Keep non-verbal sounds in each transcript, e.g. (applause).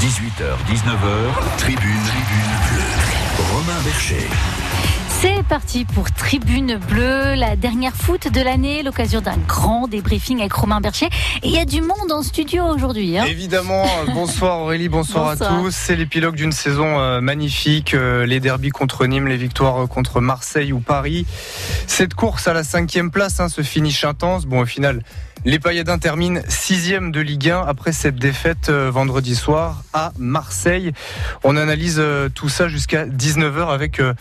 18h, 19h, tribune, tribune bleue. Romain Bercher. C'est parti pour Tribune Bleue, la dernière foot de l'année, l'occasion d'un grand débriefing avec Romain Bercher. Et il y a du monde en studio aujourd'hui. Hein Évidemment, (laughs) bonsoir Aurélie, bonsoir, Bonsoir. à tous. C'est l'épilogue d'une saison euh, magnifique, euh, les derbies contre Nîmes, les victoires euh, contre Marseille ou Paris. Cette course à la cinquième place, hein, ce finish intense. Bon, au final, les Payadins terminent sixième de Ligue 1 après cette défaite euh, vendredi soir à Marseille. On analyse euh, tout ça jusqu'à 19h avec euh,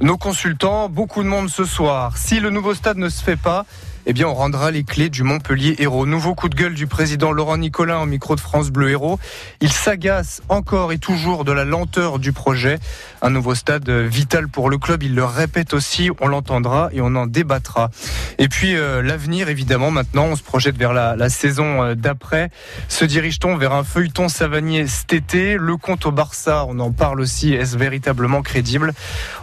nos consultants. Beaucoup de monde ce soir. Si le nouveau stade ne se fait pas, eh bien, on rendra les clés du Montpellier Héros. Nouveau coup de gueule du président Laurent Nicolin au micro de France Bleu Héros. Il s'agace encore et toujours de la lenteur du projet. Un nouveau stade vital pour le club. Il le répète aussi. On l'entendra et on en débattra. Et puis, euh, l'avenir, évidemment, maintenant, on se projette vers la, la saison euh, d'après. Se dirige-t-on vers un feuilleton Savanier cet été? Le compte au Barça, on en parle aussi. Est-ce véritablement crédible?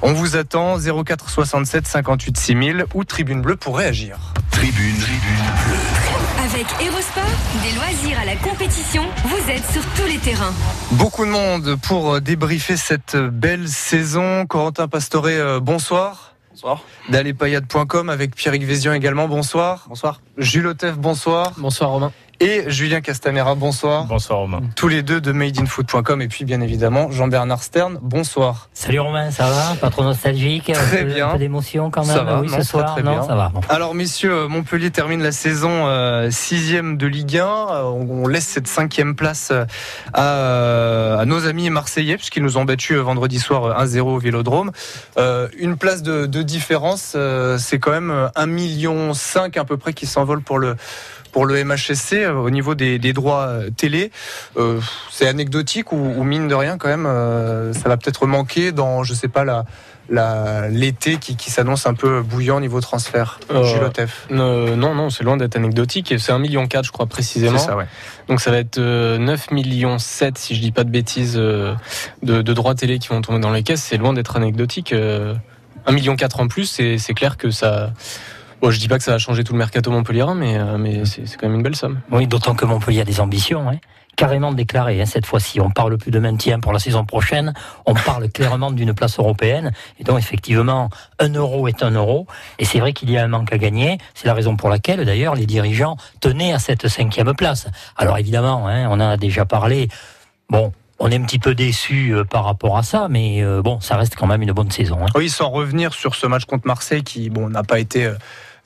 On vous attend 04 67 58 6000 ou Tribune Bleue pour réagir. Tribune, tribune bleue. Avec Erosport, des loisirs à la compétition, vous êtes sur tous les terrains. Beaucoup de monde pour euh, débriefer cette euh, belle saison. Corentin Pastoré, euh, bonsoir. Bonsoir. Dallepayade.com avec Pierrick Vézian également, bonsoir. Bonsoir. Jules Otef, bonsoir. Bonsoir Romain. Et Julien Castamera, bonsoir. Bonsoir Romain. Tous les deux de madeinfoot.com et puis bien évidemment Jean-Bernard Stern, bonsoir. Salut Romain, ça va Pas trop nostalgique Très un peu, bien. Un peu d'émotion quand même Ça va, oui, non, ce très, soir très Non, bien. ça va. bon. Alors messieurs, euh, Montpellier termine la saison euh, sixième de Ligue 1. Euh, On laisse cette cinquième place euh, à, euh, à nos amis marseillais puisqu'ils nous ont battus euh, vendredi soir euh, 1-0 au Vélodrome. Euh, une place de, de différence, euh, c'est quand même euh, 1,5 million à peu près qui s'envole pour le pour le MHSC euh, au niveau des, des droits euh, télé. Euh, c'est anecdotique ou, ou mine de rien quand même, euh, ça va peut-être manquer dans, je sais pas, la l'été qui, qui s'annonce un peu bouillant au niveau transfert. Euh. Euh, non, non, c'est loin d'être anecdotique. C'est 1,4 million, je crois, précisément. Ça, ouais. Donc ça va être euh, 9 millions 7, si je dis pas de bêtises, de, de droits télé qui vont tomber dans les caisses. C'est loin d'être anecdotique. Euh, 1,4 million en plus, c'est clair que ça... Bon, je dis pas que ça va changer tout le mercato montpellierin, mais, euh, mais c'est quand même une belle somme. Oui, d'autant que Montpellier a des ambitions, hein. carrément déclarées hein, cette fois-ci. On parle plus de maintien pour la saison prochaine, on parle clairement d'une place européenne. Et donc effectivement, un euro est un euro. Et c'est vrai qu'il y a un manque à gagner. C'est la raison pour laquelle d'ailleurs les dirigeants tenaient à cette cinquième place. Alors évidemment, hein, on en a déjà parlé. Bon. On est un petit peu déçu par rapport à ça, mais euh, bon, ça reste quand même une bonne saison. hein. Oui, sans revenir sur ce match contre Marseille qui, bon, n'a pas été euh,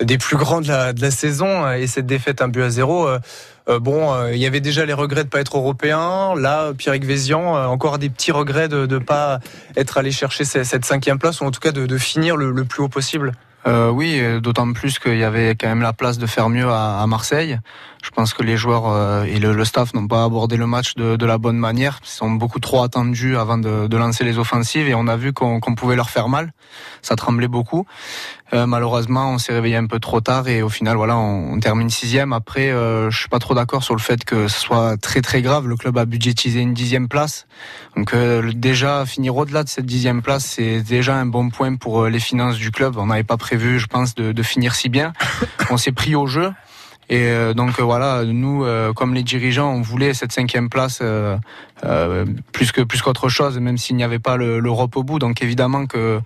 des plus grands de la, saison euh, et cette défaite un but à zéro. euh, euh, bon, euh, il y avait déjà les regrets de pas être européen. Là, Pierrick Vézian, euh, encore des petits regrets de ne pas être allé chercher ce- cette cinquième place ou en tout cas de, finir le plus haut possible. Euh, oui, euh, d'autant plus qu'il y avait quand même la place de faire mieux à, Marseille. Je pense que les joueurs euh, et le, staff n'ont pas abordé le match de, la bonne manière. Ils sont beaucoup trop attendus avant de, lancer les offensives et on a vu qu'on pouvait leur faire mal. Ça tremblait beaucoup. Euh, malheureusement, on s'est réveillé un peu trop tard et au final, voilà, on, on termine sixième. Après, euh, je suis pas trop d'accord sur le fait que ce soit très très grave. Le club a budgétisé une dixième place, donc euh, déjà finir au-delà de cette dixième place, c'est déjà un bon point pour euh, les finances du club. On n'avait pas prévu, je pense, de, de finir si bien. On s'est pris au jeu. Et euh, donc euh, voilà, nous, comme les dirigeants, on voulait cette cinquième place euh, plus que plus qu'autre chose, même s'il n'y avait pas le- l'Europe au bout. Donc évidemment que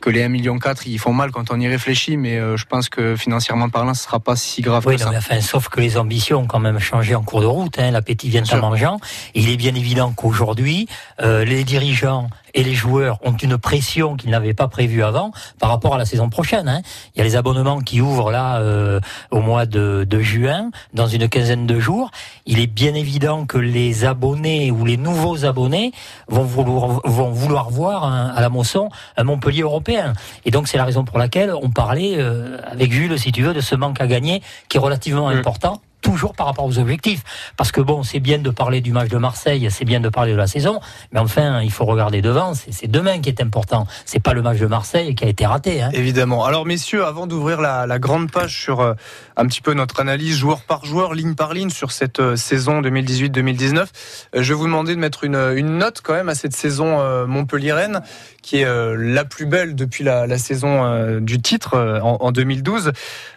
que les 1,4 million ils font mal quand on y réfléchit, mais euh, je pense que financièrement parlant, ce sera pas si grave Oui, que non, ça. mais enfin, sauf que les ambitions ont quand même changé en cours de route. Hein, L'appétit vient en mangeant. Il est bien évident qu'aujourd'hui, euh, les dirigeants et les joueurs ont une pression qu'ils n'avaient pas prévue avant par rapport à la saison prochaine. Hein. Il y a les abonnements qui ouvrent là euh, au mois de, de juin, dans une quinzaine de jours. Il est bien évident que les abonnés ou les nouveaux abonnés vont vouloir, vont vouloir voir un- à la Mosson un Montpellier européen. Et donc c'est la raison pour laquelle on parlait euh, avec Jules, si tu veux, de ce manque à gagner qui est relativement Mm. important toujours par rapport aux objectifs. Parce que bon, c'est bien de parler du match de Marseille, c'est bien de parler de la saison, mais enfin, il faut regarder devant, c'est demain qui est important. C'est pas le match de Marseille qui a été raté. Hein. Évidemment. Alors messieurs, avant d'ouvrir la, grande page sur euh, un petit peu notre analyse joueur par joueur, ligne par ligne sur cette euh, saison 2018-2019, euh, je vais vous demander de mettre une, note quand même à cette saison Montpellier-Rennes, qui est la plus belle depuis la, saison du titre en, en 2012.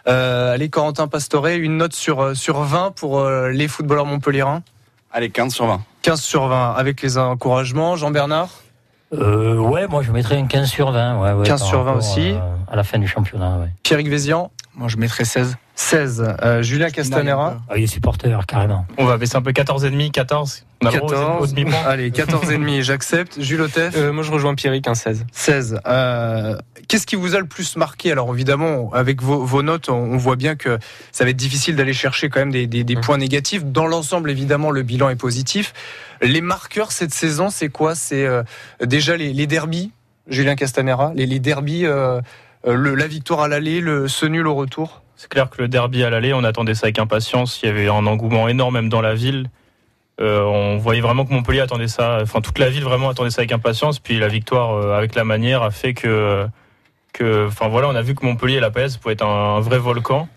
Euh, allez, Corentin Pastore, une note sur, euh, sur 20 pour euh, les footballeurs montpelliérains Allez, 15 sur 20. 15 sur 20 avec les encouragements. Jean-Bernard Euh, ouais, moi je mettrais un 15 sur 20. Ouais, ouais, 15 par sur 20 rapport, aussi. à la fin du championnat, ouais. Pierrick Vézian Moi, je mettrais 16. 16. Euh, Julien Castanera Ah, il est supporter, carrément. On va baisser un peu 14,5, 14. On a le droit aux- aux 14. demi-points. Allez, 14 et demi, j'accepte. Jules Otef Euh, moi, je rejoins Pierrick, un 16. 16. Euh, Qu'est-ce qui vous a le plus marqué? Alors évidemment, avec vos, vos notes, on, on voit bien que ça va être difficile d'aller chercher quand même des, des- des Mhm. points négatifs. Dans l'ensemble, évidemment, le bilan est positif. Les marqueurs cette saison, c'est quoi? C'est euh, déjà les, les derbies, Julien Castanera, les, les derbies, le- la victoire à l'aller, le ce nul au retour? C'est clair que le derby à l'aller, on attendait ça avec impatience. Il y avait un engouement énorme même dans la ville. Euh, on voyait vraiment que Montpellier attendait ça. Enfin, toute la ville vraiment attendait ça avec impatience. Puis la victoire euh, avec la manière a fait que, enfin voilà, on a vu que Montpellier et la PS pouvaient être un, vrai volcan.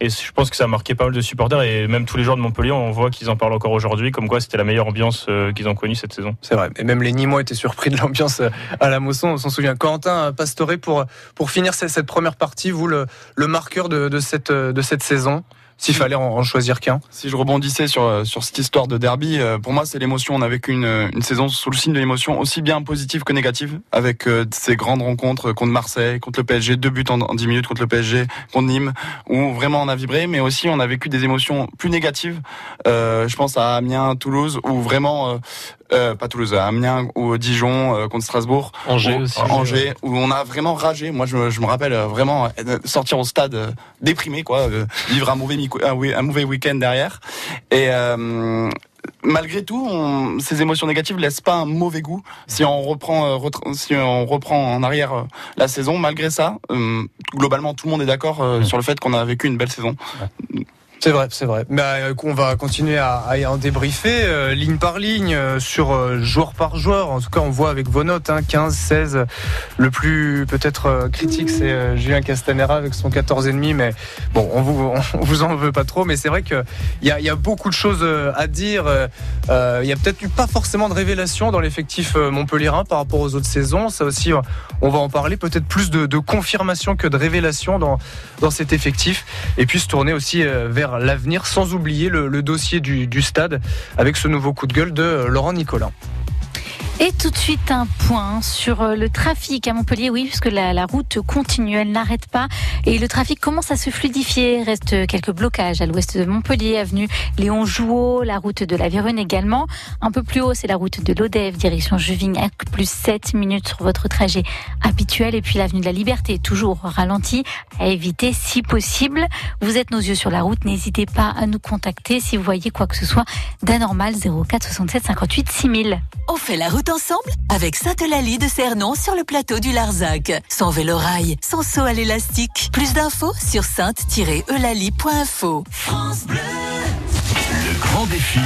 Et je pense que ça a marqué pas mal de supporters et même tous les joueurs de Montpellier, on voit qu'ils en parlent encore aujourd'hui, comme quoi c'était la meilleure ambiance euh, qu'ils ont connue cette saison. C'est vrai. Et même les Nîmois étaient surpris de l'ambiance à la Mosson. On s'en souvient. Quentin Pastore, pour, pour finir cette, première partie, vous, le, marqueur de cette, de cette saison, s'il fallait en, choisir qu'un. Si je rebondissais sur, euh, sur cette histoire de derby, euh, pour moi, c'est l'émotion. On a vécu une, une saison sous le signe de l'émotion, aussi bien positive que négative, avec euh, ces grandes rencontres contre Marseille, contre le PSG, deux buts en, en 10 minutes contre le PSG, contre Nîmes, où vraiment on a vibré, mais aussi on a vécu des émotions plus négatives. Euh, je pense à Amiens, Toulouse, où vraiment, euh, euh, pas Toulouse, à Amiens ou Dijon euh, contre Strasbourg, Angers où- aussi. Angers, où on a vraiment ragé. Moi, je, me- je me rappelle euh, vraiment euh, sortir au stade euh, déprimé, quoi, euh, vivre un mauvais, mico- un, mauvais week-end derrière. Et euh, malgré tout, on- ces émotions négatives laissent pas un mauvais goût. Si on reprend, euh, si on reprend en arrière euh, la saison, malgré ça, euh, globalement, tout le monde est d'accord euh, sur le fait qu'on a vécu une belle saison. C'est vrai, c'est vrai. Bah, euh, on va continuer à, à en débriefer euh, ligne par ligne, euh, sur euh, joueur par joueur. En tout cas, on voit avec vos notes, hein, 15, 16. Le plus peut-être euh, critique, c'est Julien Castanera avec son 14,5. Mais bon, on vous, on vous en veut pas trop. Mais c'est vrai qu'il y a, y a beaucoup de choses à dire. Il y a peut-être eu pas forcément de révélation dans l'effectif montpellierin par rapport aux autres saisons. Ça aussi, on va en parler. Peut-être plus de, de confirmation que de révélation dans, dans cet effectif. Et puis se tourner aussi euh, l'avenir, sans oublier le, dossier du, du stade avec ce nouveau coup de gueule de euh, Laurent Nicolas. Et tout de suite un point sur euh, le trafic à Montpellier, oui, puisque la, route continue, elle n'arrête pas et le trafic commence à se fluidifier. Reste quelques blocages à l'ouest de Montpellier, avenue Léon Jouot, la route de la Virune également. Un peu plus haut, c'est la route de l'Odève, direction Juvignac, plus 7 minutes sur votre trajet habituel. Et puis l'avenue de la Liberté, toujours ralenti, à éviter si possible. Vous êtes nos yeux sur la route, n'hésitez pas à nous contacter si vous voyez quoi que ce soit d'anormal 04 67 58 6000. On fait la route ensemble avec Sainte-Eulalie de Cernon sur le plateau du Larzac. Son vélo-rail, son saut à l'élastique. Plus d'infos sur sainte-eulalie.info. France Bleu. Le grand défi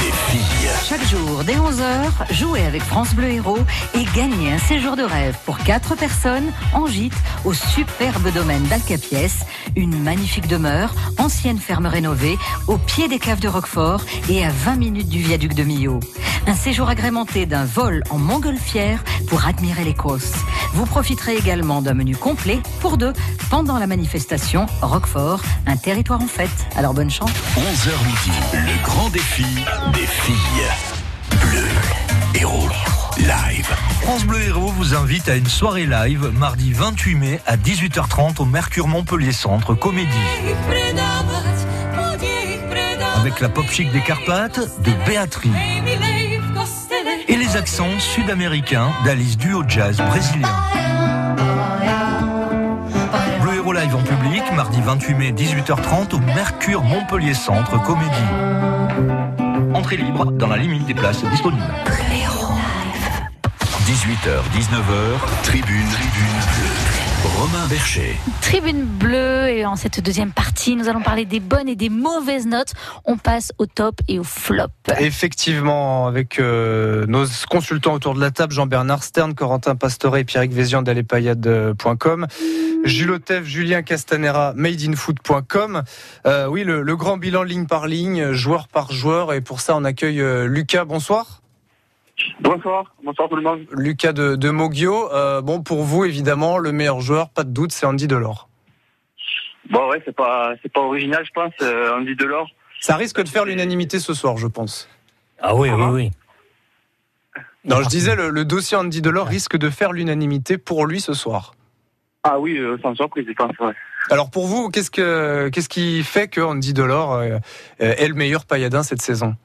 des filles. Chaque jour, dès 11h, jouez avec France Bleu Héros et gagnez un séjour de rêve pour 4 personnes en gîte au superbe domaine d'Alcapiès, une magnifique demeure, ancienne ferme rénovée, au pied des caves de Roquefort et à 20 minutes du viaduc de Millau. Un séjour agrémenté d'un vol en montgolfière pour admirer l'Écosse. Vous profiterez également d'un menu complet pour deux pendant la manifestation Roquefort, un territoire en fête. Alors bonne chance. 11h midi, le grand défi des filles. Bleu, héros, live. France Bleu Héros vous invite à une soirée live mardi 28 mai à 18h30 au Mercure Montpellier Centre Comédie. Avec la pop chic des Carpates de Béatrice. Et les accents sud-américains d'Alice Duo Jazz brésilien. Mardi 28 mai 18h30 au Mercure Montpellier Centre Comédie. Entrée libre dans la limite des places disponibles. 18h, 19h, tribune, tribune. Romain Bercher. Tribune bleue et en cette deuxième partie, nous allons parler des bonnes et des mauvaises notes. On passe au top et au flop. Effectivement, avec euh, nos consultants autour de la table, Jean-Bernard Stern, Corentin Pastore et Pierrick Vézian d'Alepayade.com, Jules Otef, Julien Castanera, madeinfoot.com. Euh, oui, le, le grand bilan ligne par ligne, joueur par joueur, et pour ça, on accueille euh, Lucas. Bonsoir. Bonsoir, bonsoir tout le monde. Lucas de, de Mogio. Euh, bon, pour vous, évidemment, le meilleur joueur, pas de doute, c'est Andy Delors. Bon ouais, c'est pas c'est pas original, je pense. Euh, Andy Delors. Ça risque de faire l'unanimité ce soir, je pense. Ah oui, oui, oui. Non, je disais, le, le dossier Andy Delors risque de faire l'unanimité pour lui ce soir. Ah oui, euh, sans surprise, je pense, ouais. Alors pour vous, qu'est-ce que qu'est-ce qui fait que Andy Delors est le meilleur pailladin cette saison?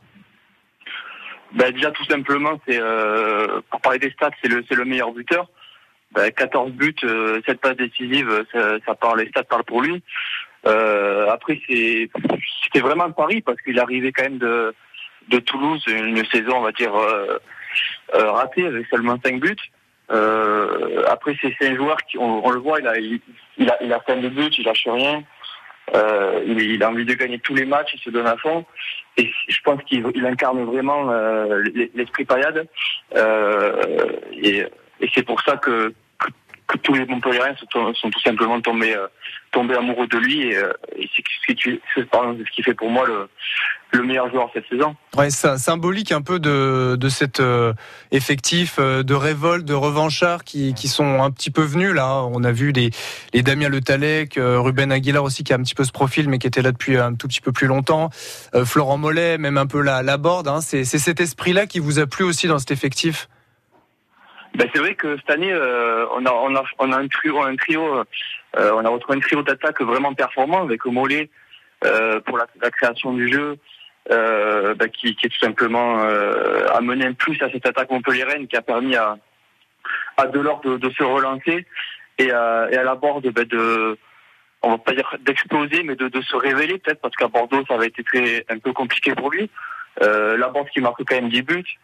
Ben, déjà, tout simplement, c'est euh, pour parler des stats, c'est le, c'est le meilleur buteur. Ben, 14 buts, euh, 7 passes décisives, ça, ça parle, les stats parlent pour lui. Euh, après, c'est, c'était vraiment un pari parce qu'il arrivait quand même de, de Toulouse, une saison, on va dire, euh, euh, ratée, avec seulement 5 buts. Euh, après, c'est, c'est un joueur qui, on, le voit, il a, il, il a, il a plein de buts, il lâche rien. Euh, il, il a envie de gagner tous les matchs, il se donne à fond. Et je pense qu'il il incarne vraiment euh, l'esprit paillade. Euh, et, et c'est pour ça que, que, tous les Montpelliérains sont, sont tout simplement tombés, euh, tombés amoureux de lui. Et, euh, et c'est ce qui fait pour moi le, le meilleur joueur cette saison. Ouais, ça symbolique un peu de, de cet euh, effectif euh, de révolte, de revanchards qui, qui sont un petit peu venus là. On a vu les, les Damien Le Tallec, euh, Ruben Aguilar aussi qui a un petit peu ce profil mais qui était là depuis un tout petit peu plus longtemps. Euh, Florent Mollet, même un peu la, la board. Hein. C'est c'est cet esprit-là qui vous a plu aussi dans cet effectif? Ben, c'est vrai que cette année, on, a, on, a, on a un trio, un trio on a retrouvé un trio d'attaque vraiment performant avec Mollet pour la, la, création du jeu, euh, ben, qui, qui, est tout simplement euh, amené un plus à cette attaque montpelliéraine qui a permis à, à Delors de, de se relancer et à, et à la Borde ben, de, on va pas dire d'exploser, mais de, de se révéler peut-être parce qu'à Bordeaux ça avait été très un peu compliqué pour lui. Euh, la Borde qui marque quand même 10 buts.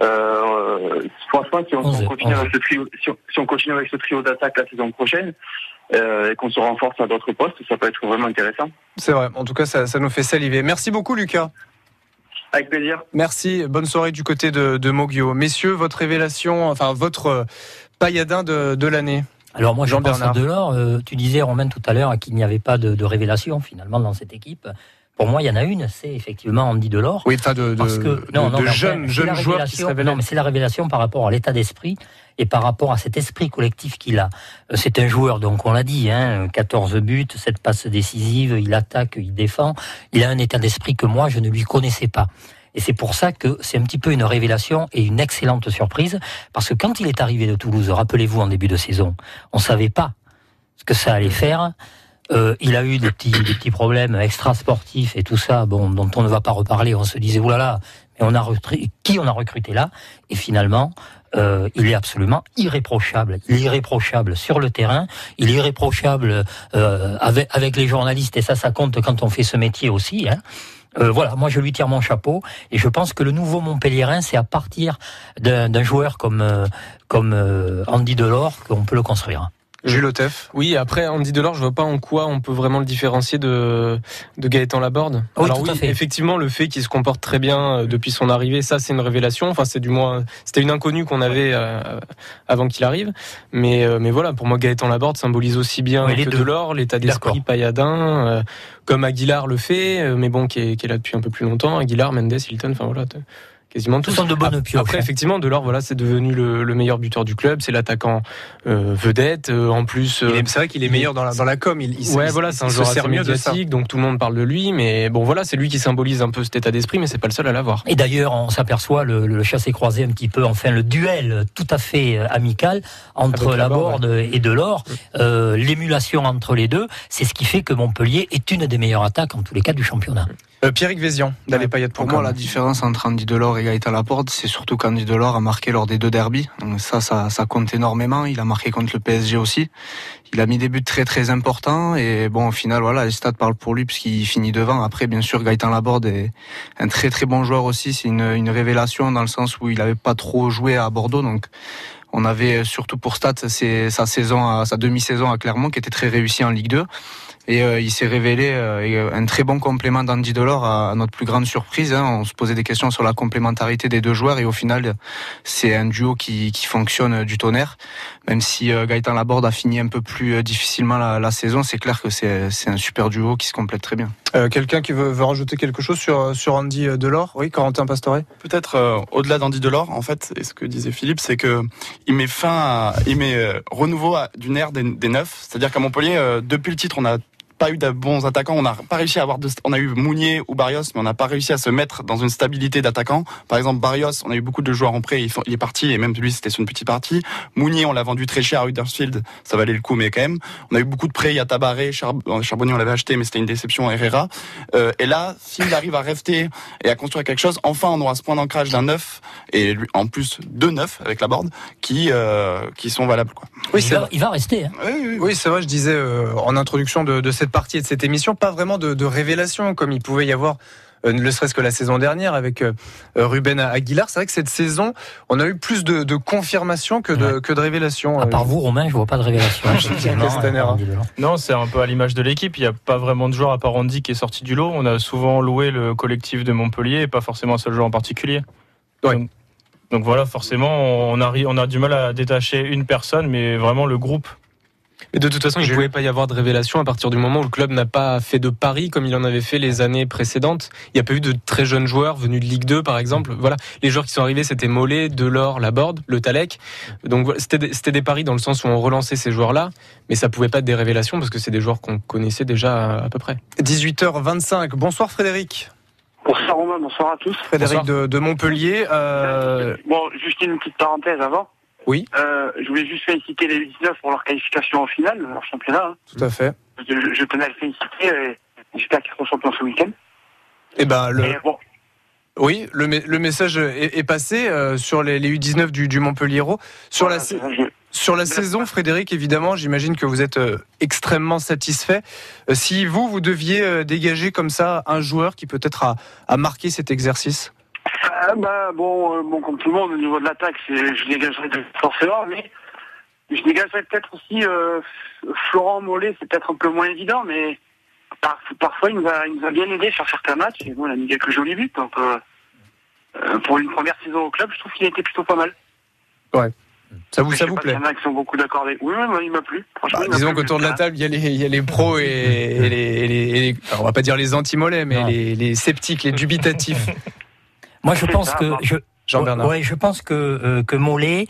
Euh, franchement, si on, on continue avec ce trio, si on, si on continue avec ce trio d'attaque la saison prochaine euh, et qu'on se renforce à d'autres postes, ça peut être vraiment intéressant. C'est vrai. En tout cas, ça, ça nous fait saliver. Merci beaucoup, Lucas. Avec plaisir. Merci. Bonne soirée du côté de, de Moggio. Messieurs, votre révélation, enfin votre euh, pailladin de, de l'année. Alors moi, Jean-Bernard Delors, euh, tu disais Romain tout à l'heure qu'il n'y avait pas de, de, révélation finalement dans cette équipe. Pour moi, il y en a une, c'est effectivement Andy Delors. Oui, pas de, parce que, non, non, de jeunes, jeunes joueurs qui se révèlent. Non, mais c'est la révélation par rapport à l'état d'esprit et par rapport à cet esprit collectif qu'il a. Euh, C'est un joueur, donc on l'a dit, hein, 14 buts, 7 passes décisives, il attaque, il défend. Il a un état d'esprit que moi, je ne lui connaissais pas. Et c'est pour ça que c'est un petit peu une révélation et une excellente surprise, parce que quand il est arrivé de Toulouse, rappelez-vous en début de saison, on savait pas ce que ça allait faire. Euh, il a eu des petits, des petits problèmes extra-sportifs et tout ça, bon, dont on ne va pas reparler. On se disait, oulala, mais on a recruté, qui on a recruté là? Et finalement, euh, il est absolument irréprochable. Il est irréprochable sur le terrain, il est irréprochable euh, avec, avec les journalistes, et ça, ça compte quand on fait ce métier aussi. Hein. Euh, voilà, moi je lui tire mon chapeau et je pense que le nouveau Montpellierin, c'est à partir d'un joueur comme euh, comme euh, Andy Delors qu'on peut le construire. Jules Otef. Oui, après Andy Delors, je vois pas en quoi on peut vraiment le différencier de, de Gaëtan Laborde. Oui, Alors oui, effectivement, le fait qu'il se comporte très bien euh, depuis son arrivée, ça c'est une révélation. Enfin, c'est du moins, c'était une inconnue qu'on avait euh, avant qu'il arrive. Mais euh, mais voilà, pour moi, Gaëtan Laborde symbolise aussi bien Oui, que deux. Delors, l'état d'esprit pailladin, euh, comme Aguilar le fait, euh, mais bon, qui est, qui est là depuis un peu plus longtemps. Aguilar, Mendes, Hilton, enfin voilà. Quasiment tous. Sont de bonnes pioches, Après, effectivement, Delors, voilà, c'est devenu le, le meilleur buteur du club. C'est l'attaquant euh, vedette. euh, en plus, euh, est- C'est vrai qu'il est il est- meilleur dans la, dans la com. Il, il, ouais, il- voilà, il c'est un se joueur sert assez mieux de ça. médiatique, donc tout le monde parle de lui. Mais bon, voilà, c'est lui qui symbolise un peu cet état d'esprit, mais c'est pas le seul à l'avoir. Et d'ailleurs, on s'aperçoit le, le chassé-croisé un petit peu, enfin le duel tout à fait euh, amical entre Laborde Laborde, et Delors, euh, l'émulation entre les deux, c'est ce qui fait que Montpellier est une des meilleures attaques en tous les cas du championnat. Euh, Pierrick Vézian, d'aller Pour moi, la différence entre Andy Delors et Gaëtan Laporte, c'est surtout qu'Andy Delors a marqué lors des deux derbies. Donc ça, ça, ça compte énormément. Il a marqué contre le PSG aussi. Il a mis des buts très très importants et bon, au final, voilà, les stats parlent pour lui puisqu'il finit devant. Après, bien sûr, Gaëtan Laborde est un très très bon joueur aussi. C'est une, une révélation dans le sens où il n'avait pas trop joué à Bordeaux, donc. On avait surtout pour stats c'est sa saison, à- sa demi-saison à Clermont qui était très réussie en Ligue 2. Et euh, il s'est révélé euh, euh, un très bon complément d'Andy Delors à, à notre plus grande surprise. hein. On se posait des questions sur la complémentarité des deux joueurs et au final, c'est un duo qui, qui fonctionne du tonnerre. Même si euh, Gaëtan Laborde a fini un peu plus euh, difficilement la, la saison, c'est clair que c'est c'est un super duo qui se complète très bien. Euh, Quelqu'un qui veut, veut rajouter quelque chose sur, sur Andy Delors? Oui, Corentin Pastore Peut-être euh, au-delà d'Andy Delors, en fait, et ce que disait Philippe, c'est que il met fin, à, il met euh, renouveau à, d'une ère des, des neufs. C'est-à-dire qu'à Montpellier, euh, depuis le titre, on a pas eu de bons attaquants. On n'a pas réussi à avoir de, on a eu Mounier ou Barrios, mais on n'a pas réussi à se mettre dans une stabilité d'attaquant. Par exemple, Barrios, on a eu beaucoup de joueurs en prêt, il, est parti et même lui c'était sur une petite partie. Mounier, on l'a vendu très cher à Huddersfield, ça valait le coup, mais quand même. On a eu beaucoup de prêts, il y a Tabaré, Char- Charbonnier, on l'avait acheté, mais c'était une déception. Herrera. Euh, et là, s'il arrive à rester et à construire quelque chose, enfin on aura ce point d'ancrage d'un neuf et lui, en plus deux neufs avec la board qui euh, qui sont valables quoi. Oui, il, c'est va, vrai. il va rester. hein. Oui, c'est vrai, je disais euh, en introduction de, de cette partie et de cette émission, pas vraiment de, de révélation comme il pouvait y avoir, euh, ne serait-ce que la saison dernière avec euh, euh, Ruben Aguilar. C'est vrai que cette saison, on a eu plus de, de confirmation que de, que de révélation. À part vous, Romain, je vois pas de révélation. (laughs) effectivement, Castaner. dis-le. Non, c'est un peu à l'image de l'équipe. Il n'y a pas vraiment de joueur à part Andy qui est sorti du lot. On a souvent loué le collectif de Montpellier et pas forcément un seul joueur en particulier. Ouais. Donc, donc voilà, forcément, on a, on a du mal à détacher une personne, mais vraiment le groupe. Mais de toute façon, il ne pouvait pas y avoir de révélation à partir du moment où le club n'a pas fait de paris comme il en avait fait les années précédentes. Il n'y a pas eu de très jeunes joueurs venus de Ligue 2, par exemple. Voilà, les joueurs qui sont arrivés, c'était Mollet, Delors, Laborde, Le Talec. Donc c'était des- paris dans le sens où on relançait ces joueurs-là, mais ça pouvait pas être des révélations parce que c'est des joueurs qu'on connaissait déjà à, à peu près. 18h25. Bonsoir Frédéric. Bonsoir Romain, bonsoir à tous. Frédéric de, de Montpellier. Euh, Bon, juste une petite parenthèse avant. Oui. Euh, je voulais juste féliciter les U19 pour leur qualification en finale, leur championnat. hein. tout à fait. Je, je tenais à les féliciter et j'espère qu'ils seront champions ce week-end. Eh ben, le, Et bon, oui, le, me- le message est, est passé euh, sur les, les U19 du, du Montpellier. Sur la, sa- sur la saison, Frédéric, évidemment, j'imagine que vous êtes euh, extrêmement satisfait. Si vous, vous deviez dégager comme ça un joueur qui peut-être a, a marqué cet exercice? Ah, bah, bon, euh, bon, comme tout le monde, au niveau de l'attaque, c'est- je dégagerai de- forcément, mais je dégagerai peut-être aussi euh, Florent Mollet, c'est peut-être un peu moins évident, mais par- parfois il nous, a, il nous a bien aidé sur certains matchs, et bon, il a mis quelques jolis buts, donc euh, euh, pour une première saison au club, je trouve qu'il a été plutôt pas mal. Ouais. Ça vous, ça plaît s'il y en a qui sont beaucoup d'accord avec. Oui, il m'a plu. Franchement, Bah, il m'a disons qu'autour de la table, il y a les, il y a les pros et, et les, et les- et les- alors, on va pas dire les anti-mollets, mais les sceptiques, les dubitatifs. (laughs) Moi, je pense ça, que bon. je, je pense que euh, que Mollet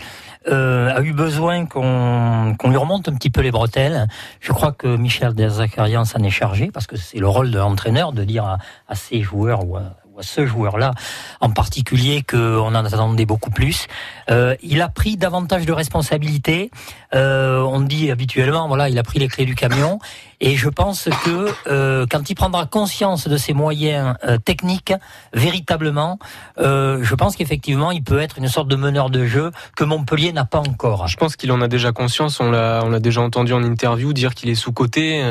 euh, a eu besoin qu'on qu'on lui remonte un petit peu les bretelles. Je crois que Michel Derzakarian s'en est chargé parce que c'est le rôle de l'entraîneur de dire à, à ces joueurs ou à, ou à ce joueur-là en particulier qu'on en attendait beaucoup plus. Euh, il a pris davantage de responsabilités. Euh, on dit habituellement, voilà, il a pris les clés du camion. Et je pense que euh, quand il prendra conscience de ses moyens techniques, véritablement, je pense qu'effectivement, il peut être une sorte de meneur de jeu que Montpellier n'a pas encore. Je pense qu'il en a déjà conscience. On l'a, on l'a déjà entendu en interview dire qu'il est sous coté.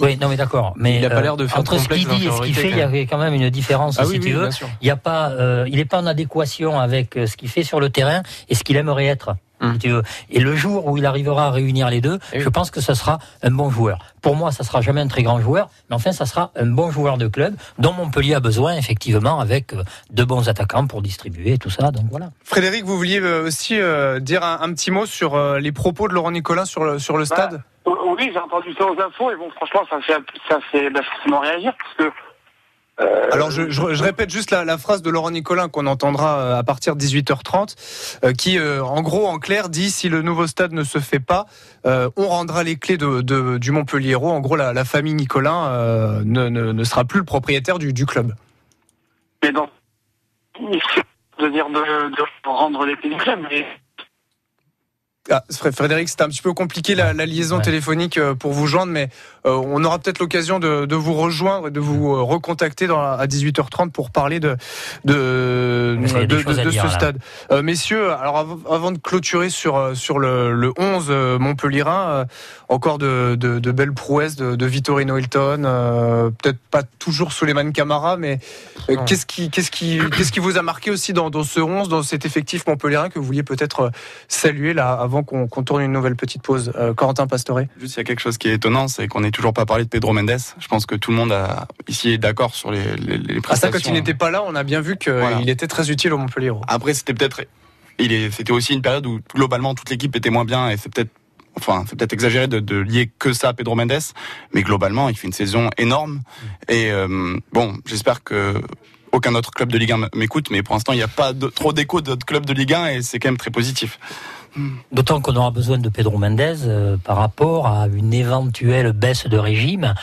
Oui, non, mais d'accord. Mais il a pas l'air de faire entre ce qu'il dit et ce qu'il fait, il y avait quand même une différence, Ah oui, tu oui, veux. Il a pas, euh, il n'est pas en adéquation avec euh, ce qu'il fait sur le terrain et ce qu'il aimerait être. Hum. si tu veux. Et le jour où il arrivera à réunir les deux, oui. je pense que ça sera un bon joueur. Pour moi, ça sera jamais un très grand joueur, mais enfin, ça sera un bon joueur de club dont Montpellier a besoin, effectivement, avec euh, de bons attaquants pour distribuer et tout ça. Donc voilà. Frédéric, vous vouliez aussi euh, dire un, un petit mot sur euh, les propos de Laurent Nicolin sur le, sur le stade? Oh, Oui, j'ai entendu ça aux infos et bon, franchement, ça fait, ça fait bah, forcément réagir parce que. Euh, Alors je, je- je répète juste la, la phrase de Laurent Nicolin qu'on entendra euh, à partir de 18h30, euh, qui euh, en gros en clair dit si le nouveau stade ne se fait pas, euh, on rendra les clés de, de- du Montpellier. En gros la, la famille Nicolin euh, ne, ne- ne sera plus le propriétaire du, du club. Mais donc, de dire de, de rendre les pays club, mais Ah, Fré- Frédéric, c'était un petit peu compliqué la, la liaison Ouais. téléphonique euh, pour vous joindre, mais euh, on aura peut-être l'occasion de, de vous rejoindre et de vous euh, recontacter dans, à 18h30 pour parler de, dire, ce stade. Euh, messieurs, alors av- avant de clôturer sur, sur le, le 11 euh, Montpellierin, euh, encore de, belles prouesses de, Vittorino Hilton, peut-être pas toujours Suleiman Camara, mais qu'est-ce qui, qu'est-ce qui, qu'est-ce qui vous a marqué aussi dans, dans ce 11, dans cet effectif Montpellierin que vous vouliez peut-être saluer là avant qu'on qu'on tourne une nouvelle petite pause Euh, Corentin Pastoré Juste, il y a quelque chose qui est étonnant, c'est qu'on n'ait toujours pas parlé de Pedro Mendes. Je pense que tout le monde a, ici est d'accord sur les, les, les Ah ça, prestations. quand il n'était pas là, on a bien vu qu'il Voilà. était très utile au Montpellier. Après, c'était peut-être, c'était aussi une période où globalement toute l'équipe était moins bien et c'est peut-être, enfin, c'est peut-être exagéré de, de lier que ça à Pedro Mendes, mais globalement, il fait une saison énorme. Et euh, bon, j'espère que aucun autre club de Ligue 1 m'écoute, mais pour l'instant, il n'y a pas de- trop d'écho d'autres clubs de Ligue 1 et c'est quand même très positif. D'autant qu'on aura besoin de Pedro Mendes euh, par rapport à une éventuelle baisse de régime